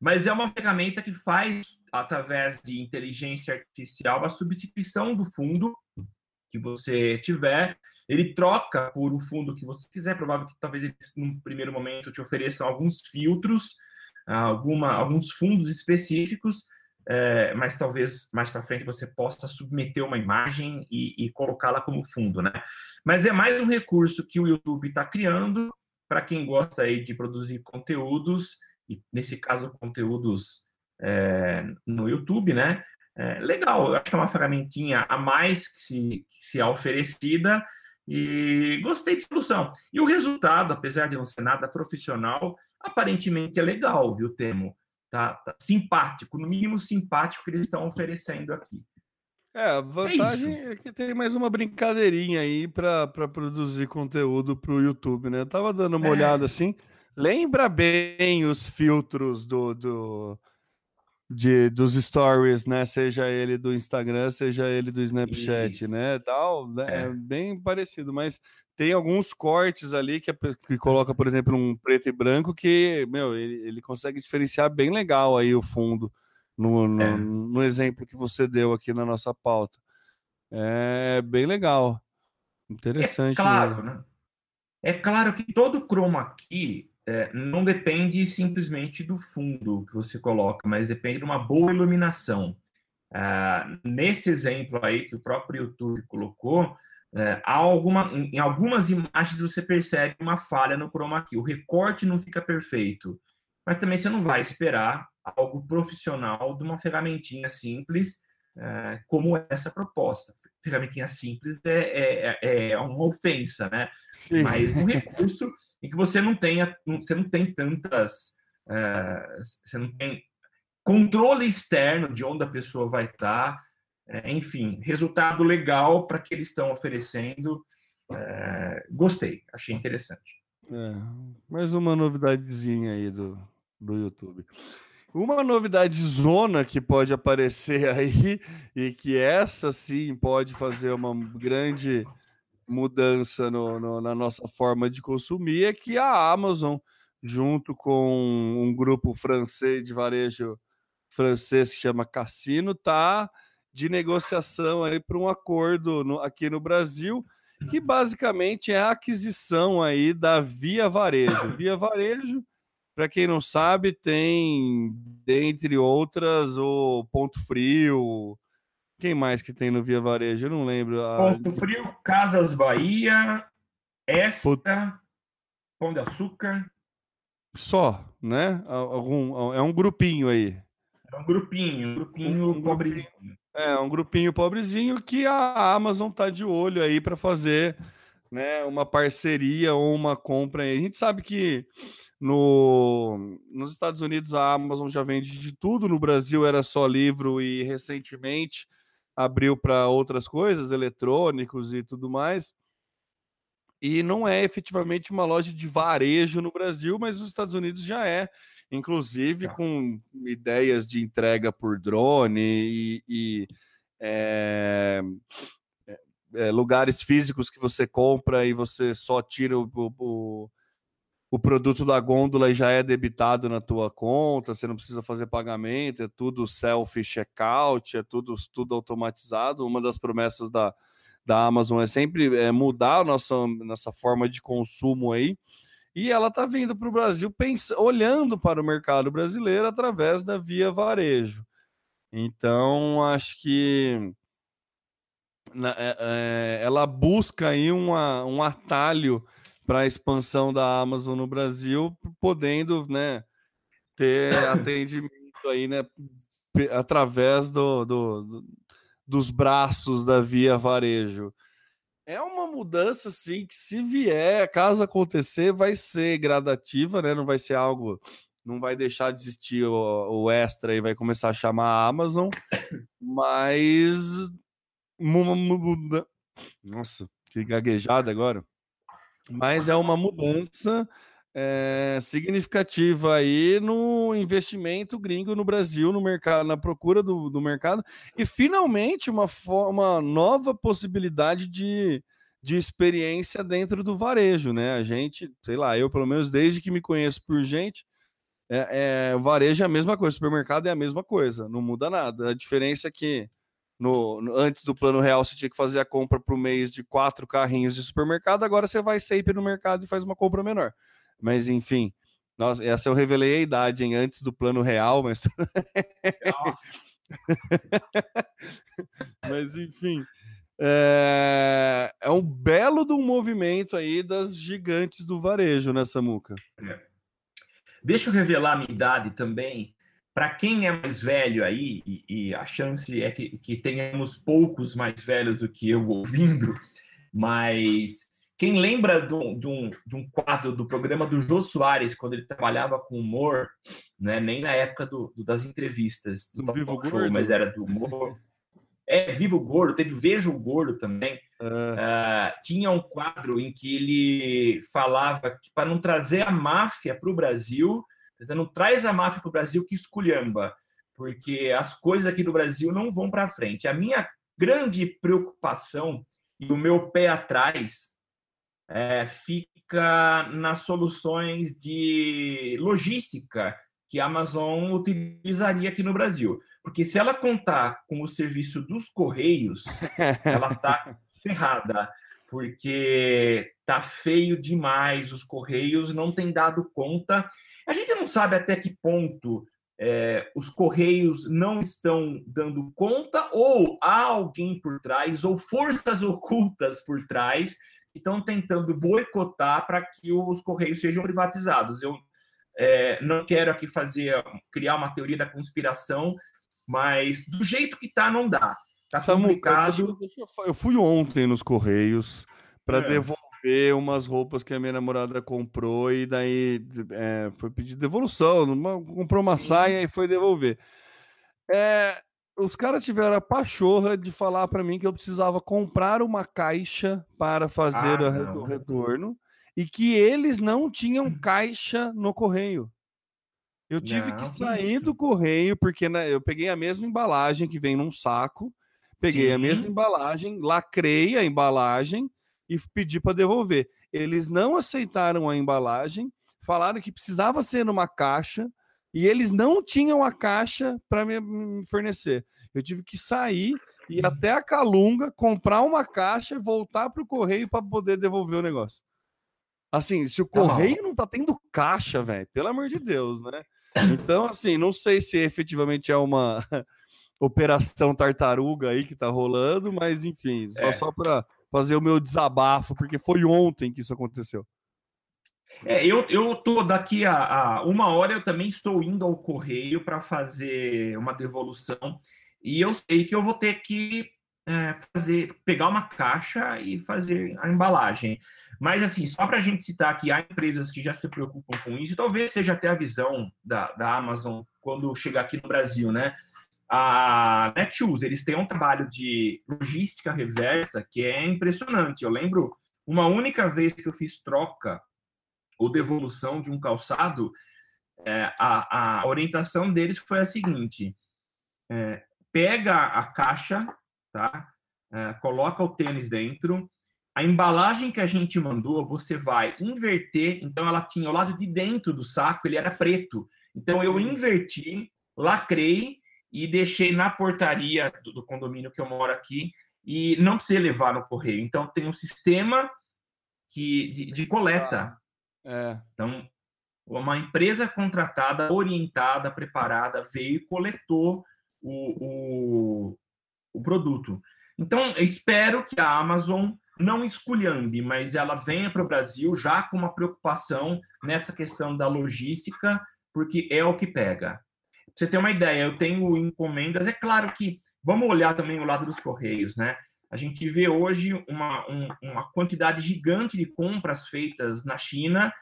Mas é uma ferramenta que faz, através de inteligência artificial, a substituição do fundo que você tiver, ele troca por um fundo que você quiser. Provável que talvez eles, num primeiro momento, te ofereçam alguns filtros, alguma, alguns fundos específicos, é, mas talvez mais para frente você possa submeter uma imagem e, e colocá-la como fundo, né? Mas é mais um recurso que o YouTube está criando para quem gosta aí de produzir conteúdos, e nesse caso, conteúdos é, no YouTube, né? É, legal, eu acho que é uma ferramentinha a mais que se, que se é oferecida e gostei de solução. E o resultado, apesar de não ser nada profissional, aparentemente é legal, viu, Temo? Tá, tá simpático, no mínimo simpático que eles estão oferecendo aqui. É, a vantagem é, é que tem mais uma brincadeirinha aí para produzir conteúdo para o YouTube, né? Eu tava dando uma é. olhada assim, lembra bem os filtros do, do de, dos stories, né? Seja ele do Instagram, seja ele do Snapchat, né? Tal, né? É. é. bem parecido, mas tem alguns cortes ali que, que coloca, por exemplo, um preto e branco que, meu, ele, ele consegue diferenciar bem legal aí o fundo no, no, é. no exemplo que você deu aqui na nossa pauta. É bem legal. Interessante. É claro, né? É claro que todo chroma aqui é, não depende simplesmente do fundo que você coloca, mas depende de uma boa iluminação. É, nesse exemplo aí que o próprio YouTube colocou, é, há alguma, em algumas imagens você percebe uma falha no chroma key. O recorte não fica perfeito, mas também você não vai esperar algo profissional de uma ferramentinha simples é, como essa proposta. Ferramentinha simples é, é, é uma ofensa, né? Sim. Mas um recurso em que você não tenha, você não tem tantas, é, você não tem controle externo de onde a pessoa vai estar, é, enfim, resultado legal para que eles estão oferecendo. É, gostei, achei interessante. É, mais uma novidadezinha aí do, do YouTube. Uma novidade zona que pode aparecer aí, e que essa sim pode fazer uma grande mudança no, no, na nossa forma de consumir é que a Amazon, junto com um grupo francês de varejo francês que chama Cassino, tá de negociação aí para um acordo no, aqui no Brasil, que basicamente é a aquisição aí da Via Varejo. Via Varejo, para quem não sabe, tem, dentre outras, o Ponto Frio, quem mais que tem no Via Varejo? Eu não lembro. Ponto Frio, Casas Bahia, Extra, Pão de Açúcar. Só, né? Algum, é um grupinho aí. É um grupinho, um grupinho um, pobrezinho. É, um grupinho pobrezinho que a Amazon tá de olho aí para fazer né, uma parceria ou uma compra. A gente sabe que no, nos Estados Unidos a Amazon já vende de tudo, no Brasil era só livro e recentemente abriu para outras coisas, eletrônicos e tudo mais. E não é efetivamente uma loja de varejo no Brasil, mas nos Estados Unidos já é, inclusive tá. com ideias de entrega por drone e, e é, é, lugares físicos que você compra e você só tira o, o, o produto da gôndola já é debitado na tua conta, você não precisa fazer pagamento, é tudo self checkout, é tudo tudo automatizado. Uma das promessas da da Amazon é sempre é, mudar a nossa, nossa forma de consumo aí. E ela está vindo para o Brasil pensando, olhando para o mercado brasileiro através da via varejo. Então, acho que é, é, ela busca aí uma, um atalho para a expansão da Amazon no Brasil, podendo né, ter atendimento aí, né, através do, do, do, dos braços da Via Varejo. É uma mudança, sim, que se vier, caso acontecer, vai ser gradativa, né? Não vai ser algo, não vai deixar de existir o, o extra e vai começar a chamar a Amazon, mas nossa, que gaguejada agora. Mas é uma mudança é, significativa aí no investimento gringo no Brasil, no mercado, na procura do, do mercado, e finalmente uma, uma nova possibilidade de, de experiência dentro do varejo, né? A gente, sei lá, eu pelo menos desde que me conheço por gente, é, é, varejo é a mesma coisa, supermercado é a mesma coisa, não muda nada. A diferença é que no, no, antes do plano real você tinha que fazer a compra para o mês de quatro carrinhos de supermercado, agora você vai sempre no mercado e faz uma compra menor. Mas enfim, nossa, essa eu revelei a idade hein, antes do plano real, mas. mas enfim. É... é, um belo de um movimento aí das gigantes do varejo nessa muca. É. Deixa eu revelar a minha idade também. Para quem é mais velho aí, e, e a chance é que, que, tenhamos poucos mais velhos do que eu ouvindo, mas quem lembra de um, de um, de um quadro do programa do Jô Soares, quando ele trabalhava com humor, né, nem na época do, do das entrevistas do, do Vivo Show, Gordo. mas era do humor. É, Vivo Gordo, teve Veja o Gordo também. Uh, tinha um quadro em que ele falava que para não trazer a máfia para o Brasil, Tentando traz a máfia para o Brasil que esculhamba, porque as coisas aqui do Brasil não vão para frente. A minha grande preocupação e o meu pé atrás é, fica nas soluções de logística que a Amazon utilizaria aqui no Brasil. Porque se ela contar com o serviço dos Correios, ela está ferrada, porque tá feio demais, os Correios não têm dado conta a gente não sabe até que ponto é, os Correios não estão dando conta, ou há alguém por trás, ou forças ocultas por trás, que estão tentando boicotar para que os Correios sejam privatizados. Eu é, não quero aqui fazer, criar uma teoria da conspiração, mas do jeito que está, não dá. Tá complicado. Eu fui ontem nos Correios para é. devolver ver umas roupas que a minha namorada comprou e daí é, foi pedir devolução. Uma, comprou uma Sim. saia e foi devolver. É, os caras tiveram a pachorra de falar para mim que eu precisava comprar uma caixa para fazer ah, o retorno e que eles não tinham caixa no correio. Eu tive não, que sair do correio porque né, eu peguei a mesma embalagem que vem num saco, peguei Sim. a mesma embalagem, lacrei a embalagem e pedi para devolver. Eles não aceitaram a embalagem, falaram que precisava ser numa caixa e eles não tinham a caixa para me fornecer. Eu tive que sair e ir até a Calunga, comprar uma caixa e voltar para o correio para poder devolver o negócio. Assim, se o tá correio não tá tendo caixa, velho, pelo amor de Deus, né? Então, assim, não sei se efetivamente é uma operação tartaruga aí que tá rolando, mas enfim, só, é. só para fazer o meu desabafo, porque foi ontem que isso aconteceu. É, eu, eu tô daqui a, a, uma hora, eu também estou indo ao correio para fazer uma devolução e eu sei que eu vou ter que é, fazer, pegar uma caixa e fazer a embalagem. Mas assim, só para a gente citar que há empresas que já se preocupam com isso, talvez seja até a visão da, da Amazon quando chegar aqui no Brasil, né? A Netshoes, eles têm um trabalho de logística reversa que é impressionante. Eu lembro uma única vez que eu fiz troca ou devolução de um calçado, é, a, a, orientação deles foi a seguinte: é, pega a caixa, tá? É, coloca o tênis dentro. A embalagem que a gente mandou, você vai inverter. Então, ela tinha o lado de dentro do saco, ele era preto. Então, eu inverti, lacrei e deixei na portaria do, do condomínio que eu moro aqui. e não precisa levar no correio. Então, tem um sistema que, de, de coleta. É. Então, uma empresa contratada, orientada, preparada, veio e coletou o, o, o produto. Então, eu espero que a Amazon não esculhambe, mas ela venha para o Brasil já com uma preocupação nessa questão da logística, porque é o que pega. Você ter uma ideia, eu tenho encomendas, é claro que vamos olhar também o lado dos correios, né? A gente vê hoje uma, um, uma quantidade gigante de compras feitas na China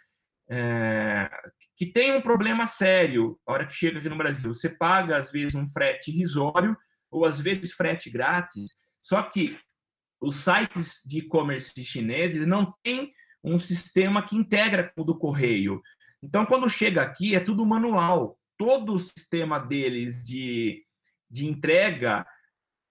é, que tem um problema sério a hora que chega aqui no Brasil. Você paga, às vezes, um frete irrisório ou, às vezes, frete grátis. Só que os sites de e-commerce chineses não têm um sistema que integra com o do correio. Então, quando chega aqui, é tudo manual. Todo o sistema deles de, de entrega,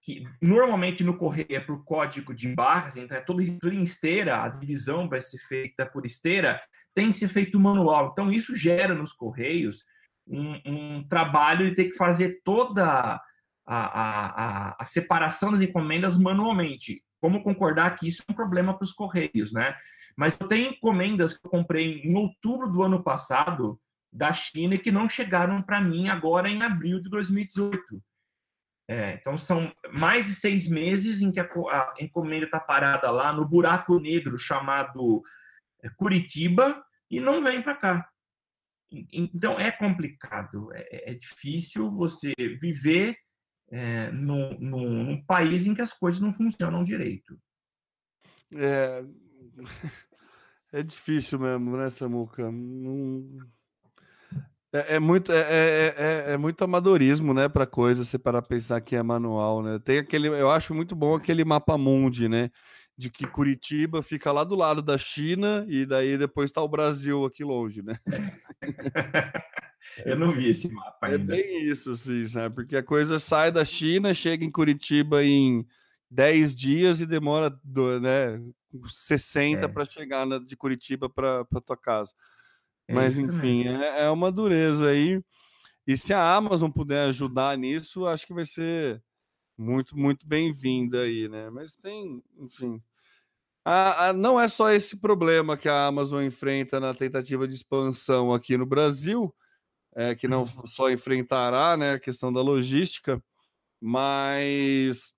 que normalmente no correio é por código de barras, então é tudo, tudo em esteira, a divisão vai ser feita por esteira, tem que ser feito manual. Então, isso gera nos correios um, um trabalho de ter que fazer toda a, a, a separação das encomendas manualmente. Como concordar que isso é um problema para os correios, né? Mas eu tenho encomendas que eu comprei em outubro do ano passado da China que não chegaram para mim agora em abril de 2018. É, então são mais de seis meses em que a, encomenda está parada lá no buraco negro chamado é, Curitiba e não vem para cá. Então é complicado, é, é, difícil você viver é, num, num, num, país em que as coisas não funcionam direito. É, é difícil mesmo, né, Samuca? Não... É, é, muito, é, é, é, é, muito amadorismo, né, para coisa, você para pensar que é manual, né? Tem aquele, eu acho muito bom aquele mapa mundi, né? De que Curitiba fica lá do lado da China e daí depois está o Brasil aqui longe, né? Eu não vi esse mapa é ainda. É bem isso, assim, sabe? Porque a coisa sai da China, chega em Curitiba em 10 dias e demora do, né, 60 é. para chegar na, de Curitiba para tua casa. É Mas, enfim, é, é, uma dureza aí. E se a Amazon puder ajudar nisso, acho que vai ser muito, muito bem-vinda aí, né? Mas tem, enfim. A, a, não é só esse problema que a Amazon enfrenta na tentativa de expansão aqui no Brasil, é, que não uhum. só enfrentará né, a questão da logística, mas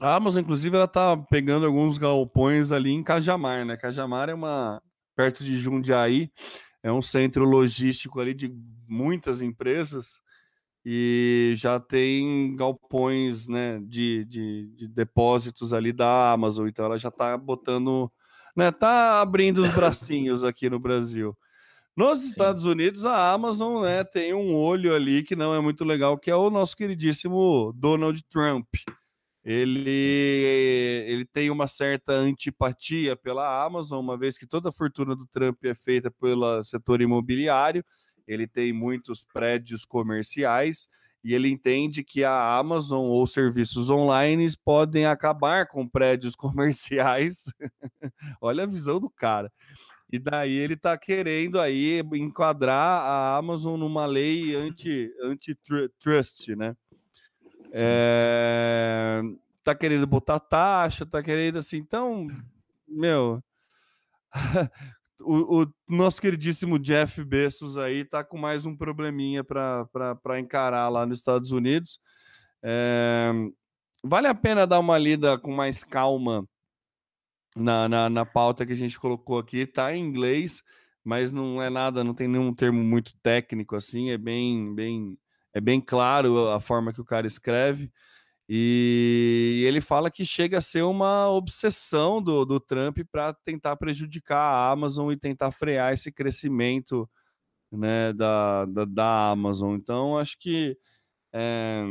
a Amazon, inclusive, ela está pegando alguns galpões ali em Cajamar, né? Cajamar é uma perto de Jundiaí, é um centro logístico ali de muitas empresas e já tem galpões né, de, de, de depósitos ali da Amazon, então ela já está botando, né, tá abrindo os bracinhos aqui no Brasil. Nos Sim. Estados Unidos, a Amazon né, tem um olho ali que não é muito legal, que é o nosso queridíssimo Donald Trump ele, ele tem uma certa antipatia pela Amazon, uma vez que toda a fortuna do Trump é feita pelo setor imobiliário, ele tem muitos prédios comerciais e ele entende que a Amazon ou serviços online podem acabar com prédios comerciais. Olha a visão do cara. E daí ele está querendo aí enquadrar a Amazon numa lei anti-trust, anti né? É, tá querendo botar taxa, tá querendo assim, então, meu, o, o, nosso queridíssimo Jeff Bezos aí tá com mais um probleminha para encarar lá nos Estados Unidos. É, vale a pena dar uma lida com mais calma na, na, na pauta que a gente colocou aqui, tá em inglês, mas não é nada, não tem nenhum termo muito técnico assim, é bem, bem é bem claro a forma que o cara escreve. E ele fala que chega a ser uma obsessão do, do Trump para tentar prejudicar a Amazon e tentar frear esse crescimento né, da, da, da Amazon. Então, acho que. É,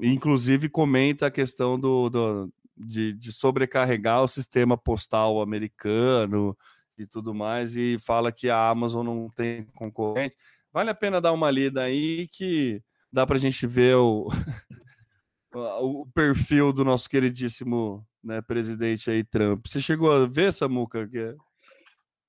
inclusive, comenta a questão do, do de, de, sobrecarregar o sistema postal americano e tudo mais, e fala que a Amazon não tem concorrente. Vale a pena dar uma lida aí que dá para a gente ver o, o perfil do nosso queridíssimo né, presidente aí, Trump. Você chegou a ver, Samuca? Que é...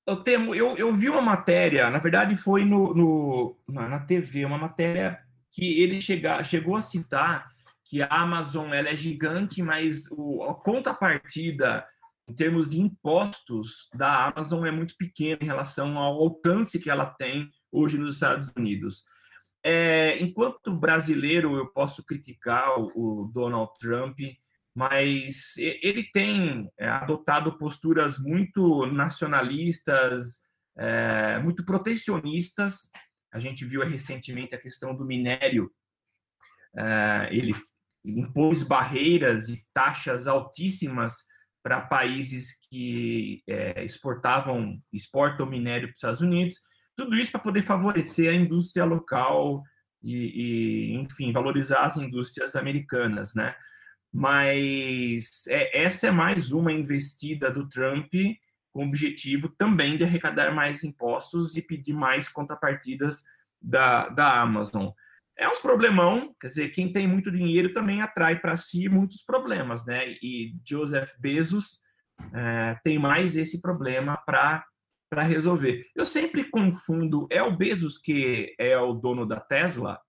Eu, temo, eu, eu vi uma matéria, na verdade foi no, no na, na TV, uma matéria que ele chega, chegou a citar que a Amazon ela é gigante, mas o, a contrapartida em termos de impostos da Amazon é muito pequena em relação ao alcance que ela tem hoje nos Estados Unidos. É, enquanto brasileiro, eu posso criticar o, o Donald Trump, mas ele tem é, adotado posturas muito nacionalistas, é, muito protecionistas. A gente viu recentemente a questão do minério. É, ele impôs barreiras e taxas altíssimas para países que é, exportavam, exportam minério para os Estados Unidos. Tudo isso para poder favorecer a indústria local e, e, enfim, valorizar as indústrias americanas, né? Mas é, essa é mais uma investida do Trump com o objetivo também de arrecadar mais impostos e pedir mais contrapartidas da, da Amazon é um problemão, quer dizer, quem tem muito dinheiro também atrai para si muitos problemas, né? E Joseph Bezos é, tem mais esse problema para para resolver. Eu sempre confundo, é o Bezos que é o dono da Tesla?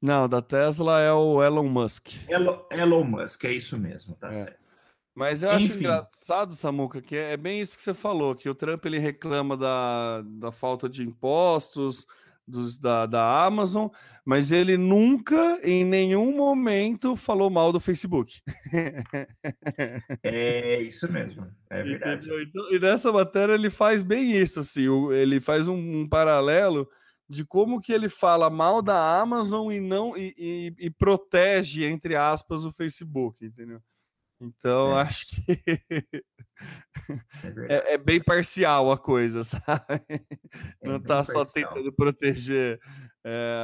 Não, da Tesla é o Elon Musk. Elon, Elon Musk, é isso mesmo, tá é. certo. Mas eu Enfim. acho engraçado, Samuca, que é bem isso que você falou, que o Trump ele reclama da, da falta de impostos, dos, da, da Amazon, mas ele nunca, em nenhum momento, falou mal do Facebook. É isso mesmo, é verdade. Então, e nessa matéria ele faz bem isso, assim, ele faz um, um, paralelo de como que ele fala mal da Amazon e não e, e, e protege, entre aspas, o Facebook, entendeu? Então, é. acho que é, é, é, bem parcial a coisa, sabe? É Não está só tentando proteger é,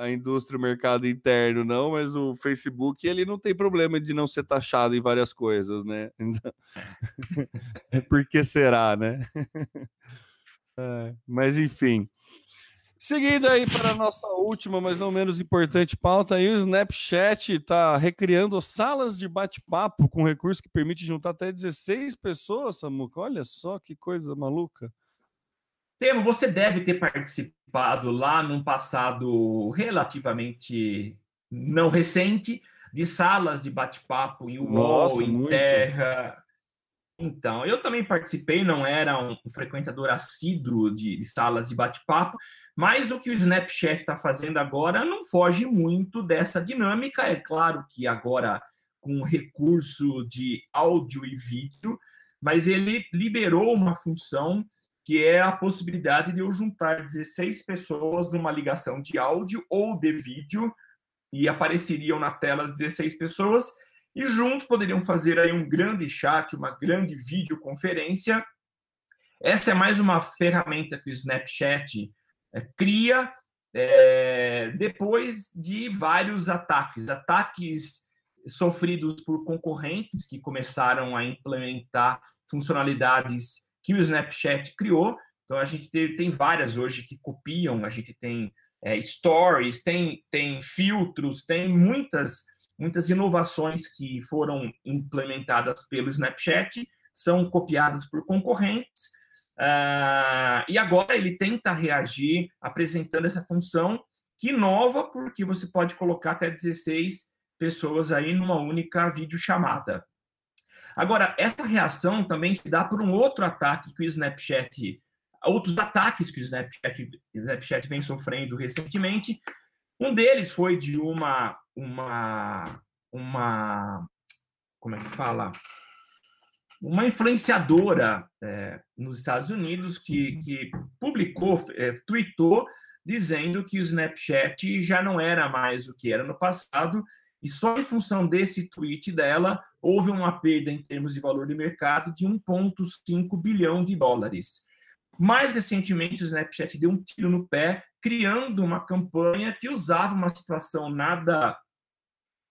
a indústria, o mercado interno, não, mas o Facebook ele não tem problema de não ser taxado em várias coisas, né? Então, é. Por que será, né? mas enfim. Seguindo aí para a nossa última, mas não menos importante pauta, aí o Snapchat está recriando salas de bate-papo com recurso que permite juntar até 16 pessoas, Samuca. Olha só que coisa maluca. Temo, você deve ter participado lá num passado relativamente não recente de salas de bate-papo em UOL, em muito. Terra, então, eu também participei, não era um frequentador assíduo de, de salas de bate-papo, mas o que o Snapchat está fazendo agora não foge muito dessa dinâmica. É claro que agora com recurso de áudio e vídeo, mas ele liberou uma função que é a possibilidade de eu juntar 16 pessoas numa ligação de áudio ou de vídeo e apareceriam na tela 16 pessoas e juntos poderiam fazer aí um grande chat, uma grande videoconferência. Essa é mais uma ferramenta que o Snapchat é, cria é, depois de vários ataques, ataques sofridos por concorrentes que começaram a implementar funcionalidades que o Snapchat criou. Então a gente tem, tem várias hoje que copiam, a gente tem é, stories, tem, tem filtros, tem muitas muitas inovações que foram implementadas pelo Snapchat são copiadas por concorrentes. Uh, e agora ele tenta reagir apresentando essa função que inova, porque você pode colocar até 16 pessoas aí numa única videochamada. Agora, essa reação também se dá por um outro ataque que o Snapchat, outros ataques que o Snapchat, Snapchat vem sofrendo recentemente. Um deles foi de uma uma, uma como é que fala? Uma influenciadora é, nos Estados Unidos que, que publicou, é, tweetou, dizendo que o Snapchat já não era mais o que era no passado, e só em função desse tweet dela houve uma perda em termos de valor de mercado de 1,5 bilhão de dólares. Mais recentemente, o Snapchat deu um tiro no pé, criando uma campanha que usava uma situação nada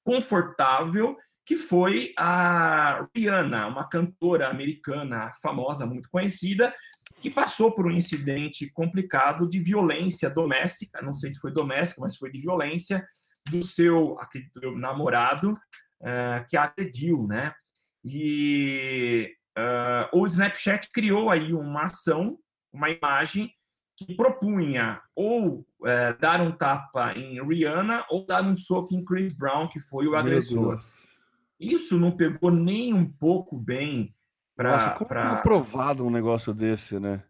confortável, que foi a Rihanna, uma cantora americana famosa, muito conhecida, que passou por um incidente complicado de violência doméstica, não sei se foi doméstica, mas foi de violência do seu, acredito eu, namorado, uh, que a agrediu, né? E uh, o Snapchat criou aí uma ação, uma imagem que propunha ou é, dar um tapa em Rihanna ou dar um soco em Chris Brown, que foi o agressor. Isso não pegou nem um pouco bem para. Nossa, como pra... é aprovado um negócio desse, né?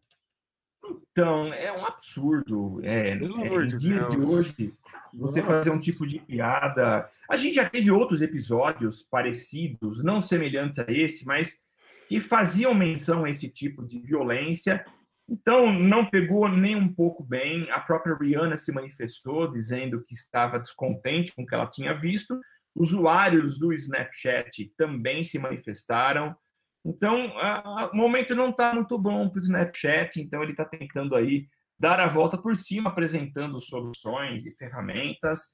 Então, é um absurdo. É, é em dias Deus. de hoje, você Nossa. fazer um tipo de piada. A gente já teve outros episódios parecidos, não semelhantes a esse, mas que faziam menção a esse tipo de violência então, não pegou nem um pouco bem. A própria Rihanna se manifestou dizendo que estava descontente com o que ela tinha visto. Usuários do Snapchat também se manifestaram. Então, o momento não está muito bom para o Snapchat, então ele está tentando aí dar a volta por cima, apresentando soluções e ferramentas.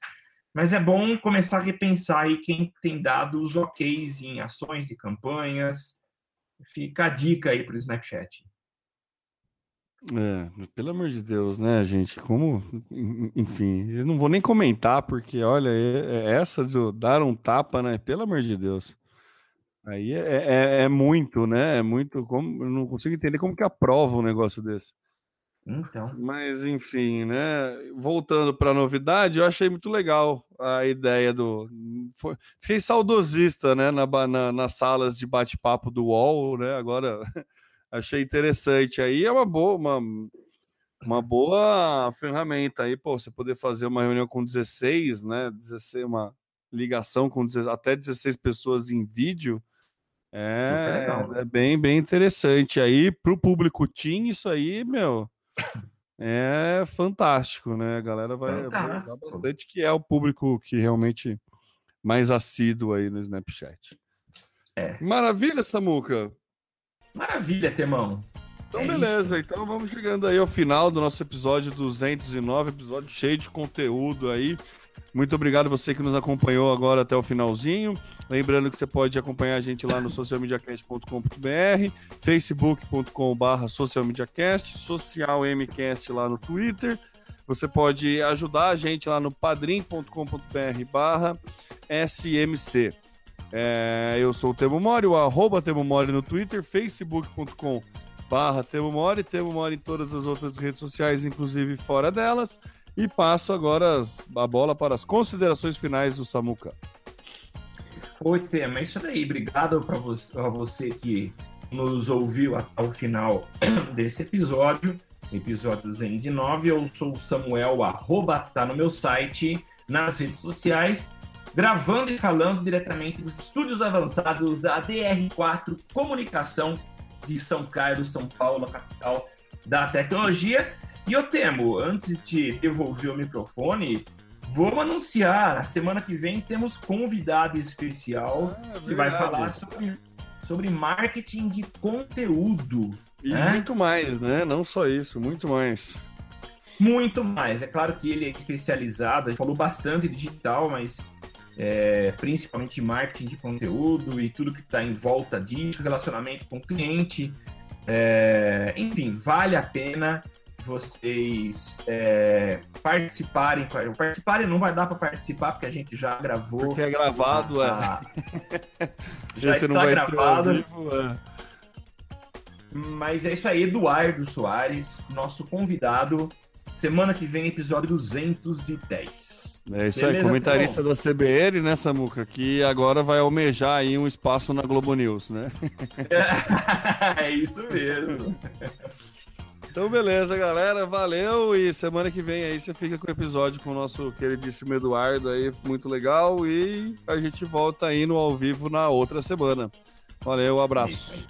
Mas é bom começar a repensar aí quem tem dado os OKs em ações e campanhas. Fica a dica aí para o Snapchat. É, pelo amor de Deus, né, gente? Como, enfim, eu não vou nem comentar, porque olha, é, é essa de dar um tapa, né? Pelo amor de Deus. Aí é, é, é muito, né? É muito. Como, eu não consigo entender como que aprova um negócio desse. Então. Mas, enfim, né? Voltando para a novidade, eu achei muito legal a ideia do. Foi... Fiquei saudosista, né? Na, na, nas salas de bate-papo do UOL, né? Agora. achei interessante. Aí é uma boa, uma, uma boa ferramenta aí, pô, você poder fazer uma reunião com 16, né? 16, uma ligação com 16, até 16 pessoas em vídeo. É, é bem, bem interessante. Aí, para o público Team, isso aí, meu, é fantástico, né? A galera vai, vai bastante, que é o público que realmente mais assíduo aí no Snapchat. É. Maravilha, Samuca. Maravilha, Temão. Então, é beleza. Isso. Então, vamos chegando aí ao final do nosso episódio 209, episódio cheio de conteúdo aí. Muito obrigado você que nos acompanhou agora até o finalzinho. Lembrando que você pode acompanhar a gente lá no socialmediacast.com.br, facebook.com.br socialmediacast, socialmcast lá no Twitter. Você pode ajudar a gente lá no padrim.com.br barra smc. É, eu sou o Temo Mori, o arroba Temo Mori no Twitter, facebook.com barra Temo Mori, Temo Mori em todas as outras redes sociais, inclusive fora delas. E passo agora a bola para as considerações finais do Samuca. Oi, Tema, é isso daí. Obrigado para você, você que nos ouviu até o final desse episódio, episódio 209. Eu sou o Samuel, arroba, tá no meu site, nas redes sociais gravando e falando diretamente dos estúdios avançados da DR4 Comunicação de São Carlos, São Paulo, a capital da tecnologia. E eu temo, antes de te devolver o microfone, vou anunciar, a semana que vem temos convidado especial ah, que vai falar sobre, sobre marketing de conteúdo. E né? muito mais, né? Não só isso, muito mais. Muito mais. É claro que ele é especializado, gente falou bastante digital, mas é, principalmente marketing de conteúdo e tudo que está em volta disso, relacionamento com o cliente. É, enfim, vale a pena vocês é, participarem. Participarem não vai dar para participar porque a gente já gravou. Porque é gravado, a, é. já está gravado. Vivo, é. Mas é isso aí, Eduardo Soares, nosso convidado. Semana que vem, episódio 210. É isso Beleza, aí, comentarista da CBN, né, Samuca? Que agora vai almejar aí um espaço na Globo News, né? é isso mesmo. Então, beleza, galera. Valeu. E semana que vem aí você fica com o episódio com o nosso queridíssimo Eduardo aí, muito legal. E a gente volta aí no ao vivo na outra semana. Valeu, um abraço.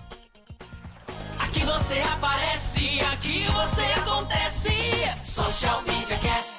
Aqui você aparece, aqui você acontece. Social Media Cast.